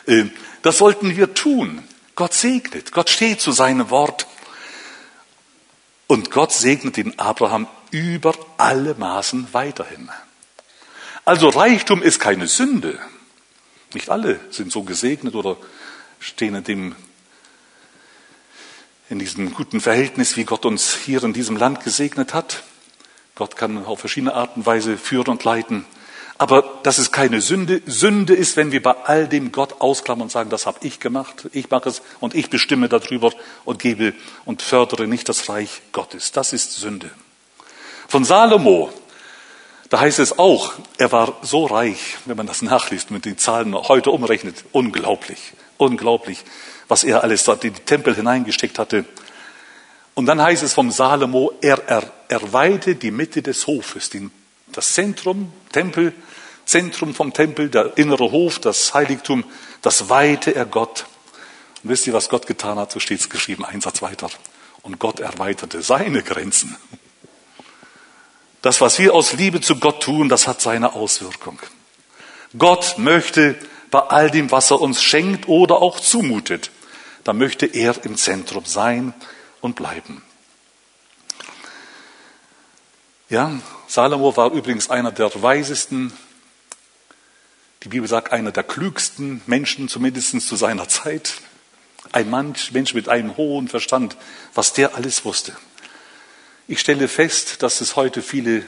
Äh, das sollten wir tun. Gott segnet, Gott steht zu seinem Wort. Und Gott segnet den Abraham über alle Maßen weiterhin. Also Reichtum ist keine Sünde. Nicht alle sind so gesegnet oder stehen in dem in diesem guten Verhältnis, wie Gott uns hier in diesem Land gesegnet hat. Gott kann auf verschiedene Arten und Weise führen und leiten. Aber das ist keine Sünde. Sünde ist, wenn wir bei all dem Gott ausklammern und sagen, das habe ich gemacht, ich mache es und ich bestimme darüber und gebe und fördere nicht das Reich Gottes. Das ist Sünde. Von Salomo, da heißt es auch, er war so reich, wenn man das nachliest, mit den Zahlen heute umrechnet, unglaublich, unglaublich, was er alles dort in die Tempel hineingesteckt hatte. Und dann heißt es vom Salomo, er, er, er weihte die Mitte des Hofes, den, das Zentrum, Tempel, Zentrum vom Tempel, der innere Hof, das Heiligtum, das weihte er Gott. Und wisst ihr, was Gott getan hat? So steht es geschrieben, ein Satz weiter. Und Gott erweiterte seine Grenzen. Das, was wir aus Liebe zu Gott tun, das hat seine Auswirkung. Gott möchte bei all dem, was er uns schenkt oder auch zumutet, da möchte er im Zentrum sein und bleiben. Ja, Salomo war übrigens einer der weisesten, die Bibel sagt, einer der klügsten Menschen, zumindest zu seiner Zeit. Ein Mensch, mit einem hohen Verstand, was der alles wusste. Ich stelle fest, dass es heute viele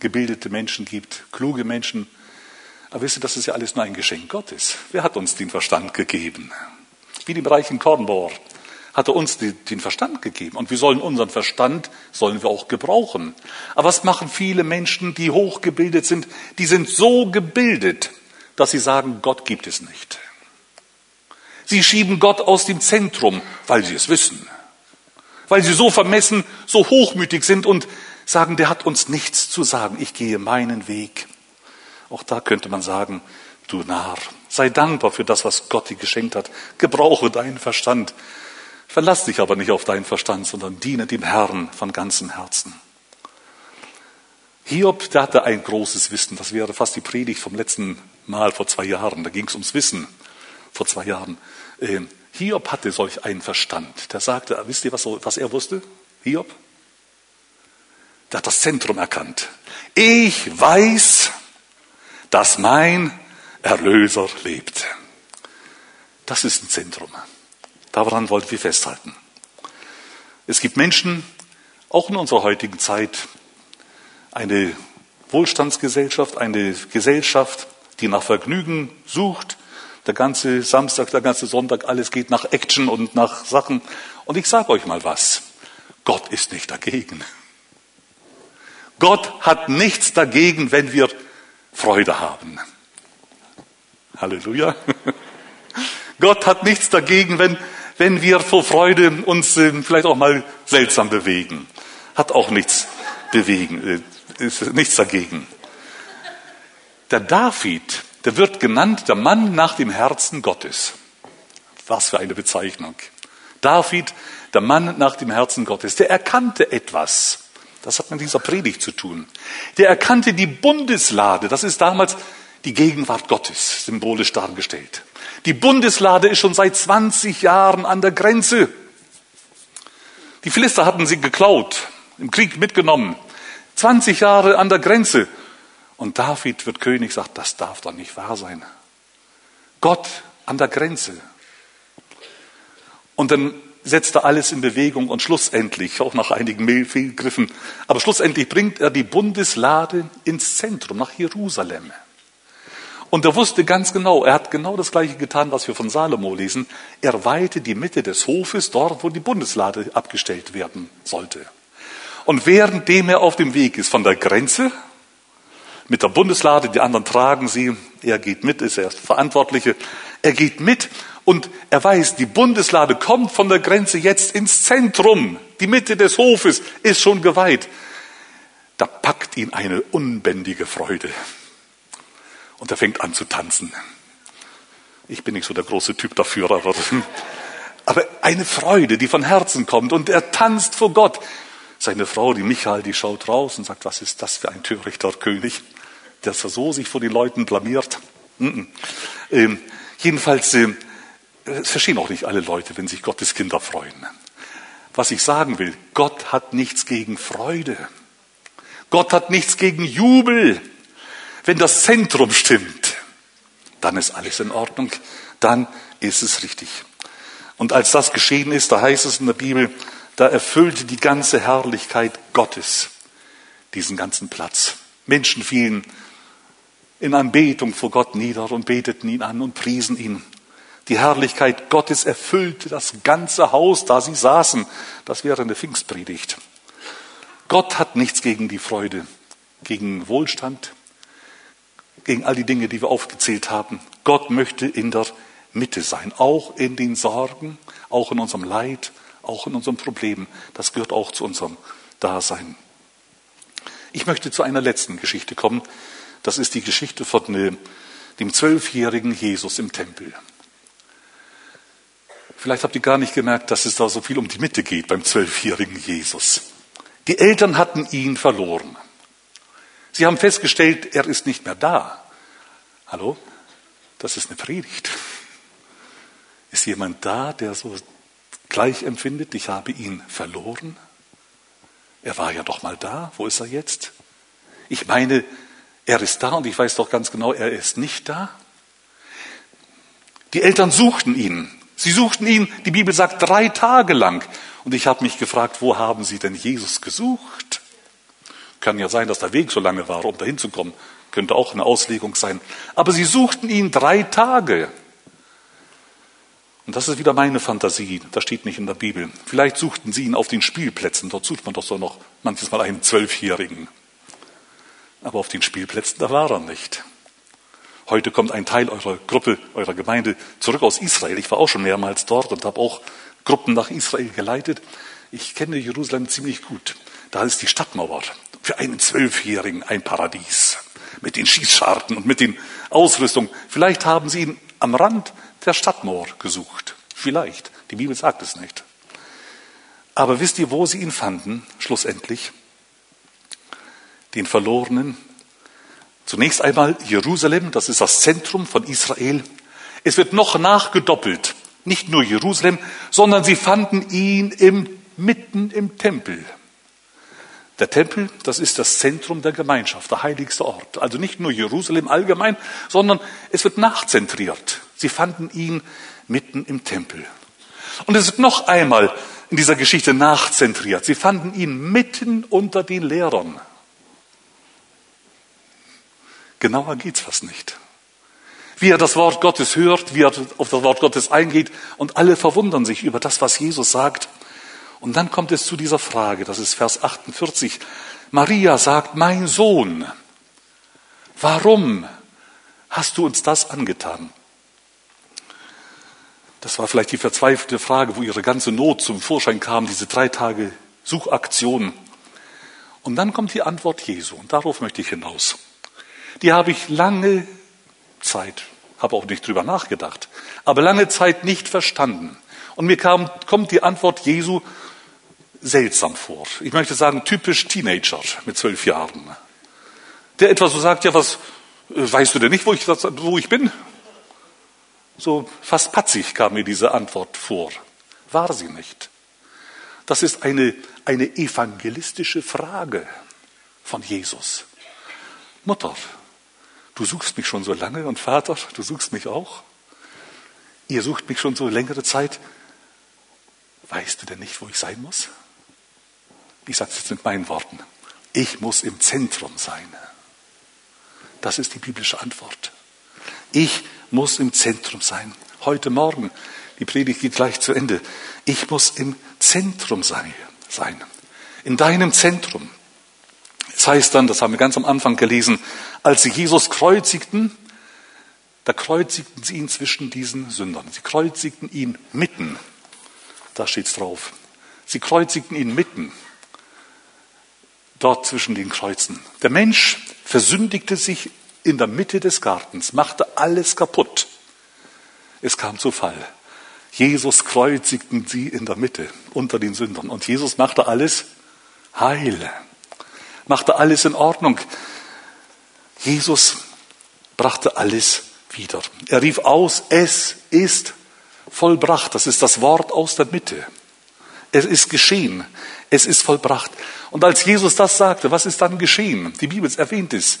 gebildete Menschen gibt, kluge Menschen. Aber wisst ihr, das ist ja alles nur ein Geschenk Gottes. Wer hat uns den Verstand gegeben? Wie dem reichen Kornbauer hat er uns den Verstand gegeben. Und wir sollen unseren Verstand, sollen wir auch gebrauchen. Aber was machen viele Menschen, die hochgebildet sind? Die sind so gebildet, dass sie sagen, Gott gibt es nicht. Sie schieben Gott aus dem Zentrum, weil sie es wissen. Weil sie so vermessen, so hochmütig sind und sagen, der hat uns nichts zu sagen. Ich gehe meinen Weg. Auch da könnte man sagen, du Narr, sei dankbar für das, was Gott dir geschenkt hat. Gebrauche deinen Verstand. Verlass dich aber nicht auf deinen Verstand, sondern diene dem Herrn von ganzem Herzen. Hiob, der hatte ein großes Wissen. Das wäre fast die Predigt vom letzten Mal vor zwei Jahren. Da ging es ums Wissen vor zwei Jahren. Ähm, Hiob hatte solch einen Verstand. Der sagte, wisst ihr, was, was er wusste? Hiob? Der hat das Zentrum erkannt. Ich weiß, dass mein Erlöser lebt. Das ist ein Zentrum. Daran wollten wir festhalten. Es gibt Menschen, auch in unserer heutigen Zeit, eine Wohlstandsgesellschaft, eine Gesellschaft, die nach Vergnügen sucht. Der ganze Samstag, der ganze Sonntag, alles geht nach Action und nach Sachen. Und ich sage euch mal was. Gott ist nicht dagegen. Gott hat nichts dagegen, wenn wir Freude haben. Halleluja. <laughs> Gott hat nichts dagegen, wenn wenn wir vor Freude uns äh, vielleicht auch mal seltsam bewegen. Hat auch nichts bewegen, äh, ist nichts dagegen. Der David, der wird genannt der Mann nach dem Herzen Gottes. Was für eine Bezeichnung. David, der Mann nach dem Herzen Gottes, der erkannte etwas. Das hat mit dieser Predigt zu tun. Der erkannte die Bundeslade. Das ist damals die Gegenwart Gottes, symbolisch dargestellt. Die Bundeslade ist schon seit 20 Jahren an der Grenze. Die Philister hatten sie geklaut, im Krieg mitgenommen. 20 Jahre an der Grenze. Und David wird König, sagt, das darf doch nicht wahr sein. Gott an der Grenze. Und dann setzt er alles in Bewegung und schlussendlich, auch nach einigen Fehlgriffen, aber schlussendlich bringt er die Bundeslade ins Zentrum, nach Jerusalem. Und er wusste ganz genau, er hat genau das Gleiche getan, was wir von Salomo lesen. Er weihte die Mitte des Hofes dort, wo die Bundeslade abgestellt werden sollte. Und währenddem er auf dem Weg ist von der Grenze mit der Bundeslade, die anderen tragen sie, er geht mit, ist er Verantwortliche, er geht mit und er weiß, die Bundeslade kommt von der Grenze jetzt ins Zentrum, die Mitte des Hofes ist schon geweiht. Da packt ihn eine unbändige Freude und er fängt an zu tanzen. Ich bin nicht so der große Typ dafür, aber, <laughs> aber eine Freude, die von Herzen kommt und er tanzt vor Gott. Seine Frau, die Michael, die schaut raus und sagt, was ist das für ein törichter König, der so sich vor den Leuten blamiert. Ähm, jedenfalls, äh, es verstehen auch nicht alle Leute, wenn sich Gottes Kinder freuen. Was ich sagen will, Gott hat nichts gegen Freude. Gott hat nichts gegen Jubel. Wenn das Zentrum stimmt, dann ist alles in Ordnung, dann ist es richtig. Und als das geschehen ist, da heißt es in der Bibel, da erfüllte die ganze Herrlichkeit Gottes diesen ganzen Platz. Menschen fielen in Anbetung vor Gott nieder und beteten ihn an und priesen ihn. Die Herrlichkeit Gottes erfüllte das ganze Haus, da sie saßen. Das wäre eine Pfingstpredigt. Gott hat nichts gegen die Freude, gegen Wohlstand, gegen all die Dinge, die wir aufgezählt haben. Gott möchte in der Mitte sein, auch in den Sorgen, auch in unserem Leid, auch in unseren Problemen. Das gehört auch zu unserem Dasein. Ich möchte zu einer letzten Geschichte kommen. Das ist die Geschichte von dem zwölfjährigen Jesus im Tempel. Vielleicht habt ihr gar nicht gemerkt, dass es da so viel um die Mitte geht beim zwölfjährigen Jesus. Die Eltern hatten ihn verloren. Sie haben festgestellt, er ist nicht mehr da. Hallo? Das ist eine Predigt. Ist jemand da, der so gleich empfindet, ich habe ihn verloren? Er war ja doch mal da, wo ist er jetzt? Ich meine, er ist da und ich weiß doch ganz genau, er ist nicht da. Die Eltern suchten ihn. Sie suchten ihn, die Bibel sagt, drei Tage lang. Und ich habe mich gefragt, wo haben sie denn Jesus gesucht? Kann ja sein, dass der Weg so lange war, um dahin zu kommen. Könnte auch eine Auslegung sein. Aber sie suchten ihn drei Tage. Und das ist wieder meine Fantasie, das steht nicht in der Bibel. Vielleicht suchten sie ihn auf den Spielplätzen, dort sucht man doch so noch manches Mal einen Zwölfjährigen. Aber auf den Spielplätzen, da war er nicht. Heute kommt ein Teil eurer Gruppe, eurer Gemeinde zurück aus Israel. Ich war auch schon mehrmals dort und habe auch Gruppen nach Israel geleitet. Ich kenne Jerusalem ziemlich gut. Da ist die Stadtmauer. Für einen Zwölfjährigen ein Paradies. Mit den Schießscharten und mit den Ausrüstungen. Vielleicht haben sie ihn am Rand der Stadtmauer gesucht. Vielleicht. Die Bibel sagt es nicht. Aber wisst ihr, wo sie ihn fanden, schlussendlich? Den Verlorenen. Zunächst einmal Jerusalem, das ist das Zentrum von Israel. Es wird noch nachgedoppelt. Nicht nur Jerusalem, sondern sie fanden ihn im, mitten im Tempel. Der Tempel, das ist das Zentrum der Gemeinschaft, der heiligste Ort. Also nicht nur Jerusalem allgemein, sondern es wird nachzentriert. Sie fanden ihn mitten im Tempel. Und es wird noch einmal in dieser Geschichte nachzentriert. Sie fanden ihn mitten unter den Lehrern. Genauer geht's fast nicht. Wie er das Wort Gottes hört, wie er auf das Wort Gottes eingeht und alle verwundern sich über das, was Jesus sagt. Und dann kommt es zu dieser Frage, das ist Vers 48. Maria sagt, mein Sohn, warum hast du uns das angetan? Das war vielleicht die verzweifelte Frage, wo ihre ganze Not zum Vorschein kam, diese drei Tage Suchaktion. Und dann kommt die Antwort Jesu und darauf möchte ich hinaus. Die habe ich lange Zeit, habe auch nicht drüber nachgedacht, aber lange Zeit nicht verstanden. Und mir kam, kommt die Antwort Jesu seltsam vor. Ich möchte sagen, typisch Teenager mit zwölf Jahren. Der etwa so sagt, ja, was, äh, weißt du denn nicht, wo ich, wo ich bin? So fast patzig kam mir diese Antwort vor. War sie nicht. Das ist eine, eine evangelistische Frage von Jesus. Mutter, du suchst mich schon so lange und Vater, du suchst mich auch. Ihr sucht mich schon so längere Zeit. weißt du denn nicht, wo ich sein muss? Ich sage es jetzt mit meinen Worten. Ich muss im Zentrum sein. Das ist die biblische Antwort. Ich muss im Zentrum sein. Heute Morgen, die Predigt geht gleich zu Ende. Ich muss im Zentrum sein. In deinem Zentrum. Es heißt dann, das haben wir ganz am Anfang gelesen, als sie Jesus kreuzigten, da kreuzigten sie ihn zwischen diesen Sündern. Sie kreuzigten ihn mitten. Da steht's drauf. Sie kreuzigten ihn mitten. Dort zwischen den Kreuzen. Der Mensch versündigte sich in der Mitte des Gartens, machte alles kaputt. Es kam zu Fall. Jesus kreuzigten sie in der Mitte unter den Sündern. Und Jesus machte alles heil, machte alles in Ordnung. Jesus brachte alles wieder. Er rief aus, es ist vollbracht. Das ist das Wort aus der Mitte. Es ist geschehen. Es ist vollbracht. Und als Jesus das sagte, was ist dann geschehen? Die Bibel erwähnt es.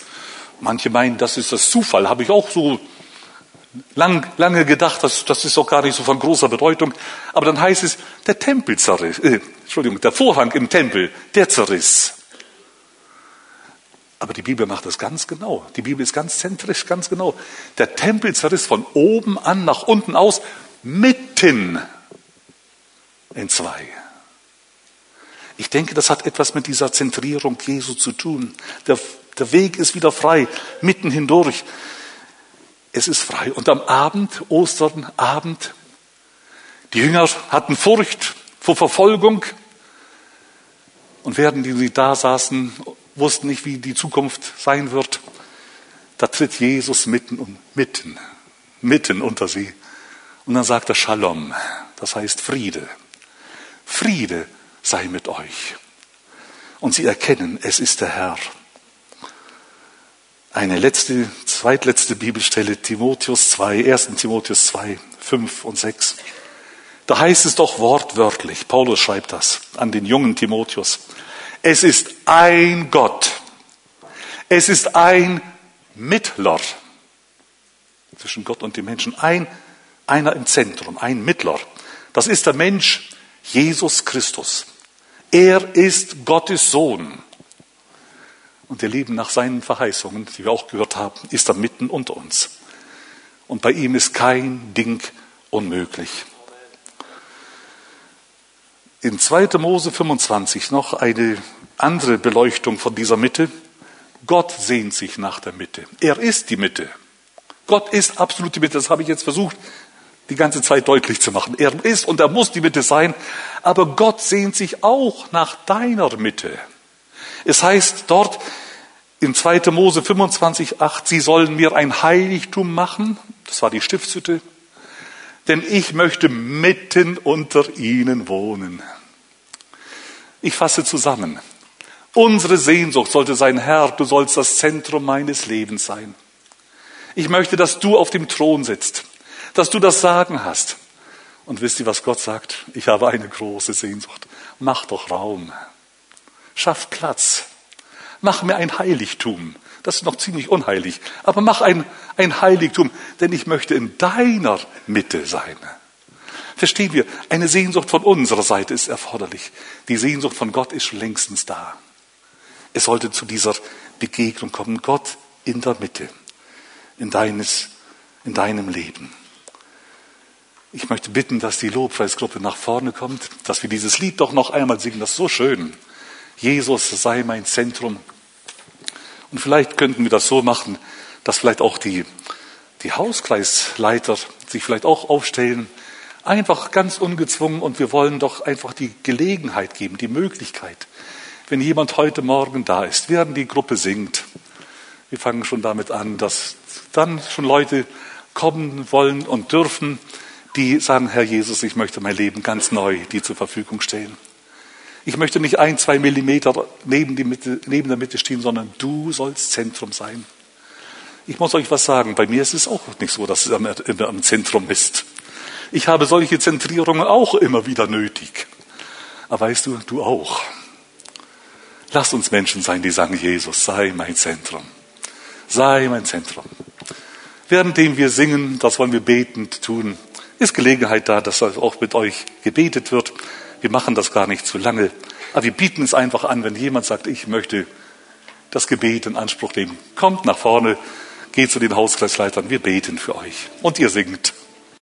Manche meinen, das ist das Zufall. Habe ich auch so lang, lange gedacht, das, das ist auch gar nicht so von großer Bedeutung. Aber dann heißt es, der Tempel zerriss, äh, Entschuldigung, der Vorhang im Tempel, der zerriss. Aber die Bibel macht das ganz genau. Die Bibel ist ganz zentrisch, ganz genau. Der Tempel zerriss von oben an nach unten aus, mitten in zwei. Ich denke, das hat etwas mit dieser Zentrierung Jesu zu tun. Der, der Weg ist wieder frei, mitten hindurch. Es ist frei. Und am Abend, Ostern, Abend, die Jünger hatten Furcht vor Verfolgung. Und während die da saßen wussten nicht, wie die Zukunft sein wird. Da tritt Jesus mitten und mitten, mitten unter sie. Und dann sagt er Shalom, das heißt Friede. Friede sei mit euch. Und sie erkennen, es ist der Herr. Eine letzte, zweitletzte Bibelstelle, Timotheus 2, 1. Timotheus 2, 5 und 6. Da heißt es doch wortwörtlich, Paulus schreibt das an den jungen Timotheus. Es ist ein Gott. Es ist ein Mittler zwischen Gott und den Menschen. Ein, einer im Zentrum, ein Mittler. Das ist der Mensch Jesus Christus. Er ist Gottes Sohn. Und wir leben nach seinen Verheißungen, die wir auch gehört haben, ist er mitten unter uns. Und bei ihm ist kein Ding unmöglich in 2. Mose 25 noch eine andere Beleuchtung von dieser Mitte. Gott sehnt sich nach der Mitte. Er ist die Mitte. Gott ist absolut die Mitte. Das habe ich jetzt versucht, die ganze Zeit deutlich zu machen. Er ist und er muss die Mitte sein. Aber Gott sehnt sich auch nach deiner Mitte. Es heißt dort in 2. Mose 25, 8, sie sollen mir ein Heiligtum machen. Das war die Stiftshütte. Denn ich möchte mitten unter ihnen wohnen. Ich fasse zusammen. Unsere Sehnsucht sollte sein, Herr, du sollst das Zentrum meines Lebens sein. Ich möchte, dass du auf dem Thron sitzt, dass du das Sagen hast. Und wisst ihr, was Gott sagt? Ich habe eine große Sehnsucht. Mach doch Raum. Schaff Platz. Mach mir ein Heiligtum. Das ist noch ziemlich unheilig. Aber mach ein, ein Heiligtum, denn ich möchte in deiner Mitte sein. Verstehen wir, eine Sehnsucht von unserer Seite ist erforderlich. Die Sehnsucht von Gott ist schon längstens da. Es sollte zu dieser Begegnung kommen. Gott in der Mitte, in, deines, in deinem Leben. Ich möchte bitten, dass die Lobpreisgruppe nach vorne kommt, dass wir dieses Lied doch noch einmal singen. Das ist so schön. Jesus sei mein Zentrum. Und vielleicht könnten wir das so machen, dass vielleicht auch die, die Hauskreisleiter sich vielleicht auch aufstellen Einfach ganz ungezwungen und wir wollen doch einfach die Gelegenheit geben, die Möglichkeit. Wenn jemand heute Morgen da ist, während die Gruppe singt, wir fangen schon damit an, dass dann schon Leute kommen wollen und dürfen, die sagen, Herr Jesus, ich möchte mein Leben ganz neu dir zur Verfügung stellen. Ich möchte nicht ein, zwei Millimeter neben, Mitte, neben der Mitte stehen, sondern du sollst Zentrum sein. Ich muss euch was sagen, bei mir ist es auch nicht so, dass es immer am Zentrum ist. Ich habe solche Zentrierungen auch immer wieder nötig. Aber weißt du, du auch. Lass uns Menschen sein, die sagen, Jesus, sei mein Zentrum. Sei mein Zentrum. Währenddem wir singen, das wollen wir betend tun, ist Gelegenheit da, dass auch mit euch gebetet wird. Wir machen das gar nicht zu lange, aber wir bieten es einfach an, wenn jemand sagt, ich möchte das Gebet in Anspruch nehmen. Kommt nach vorne, geht zu den Hauskreisleitern, wir beten für euch. Und ihr singt.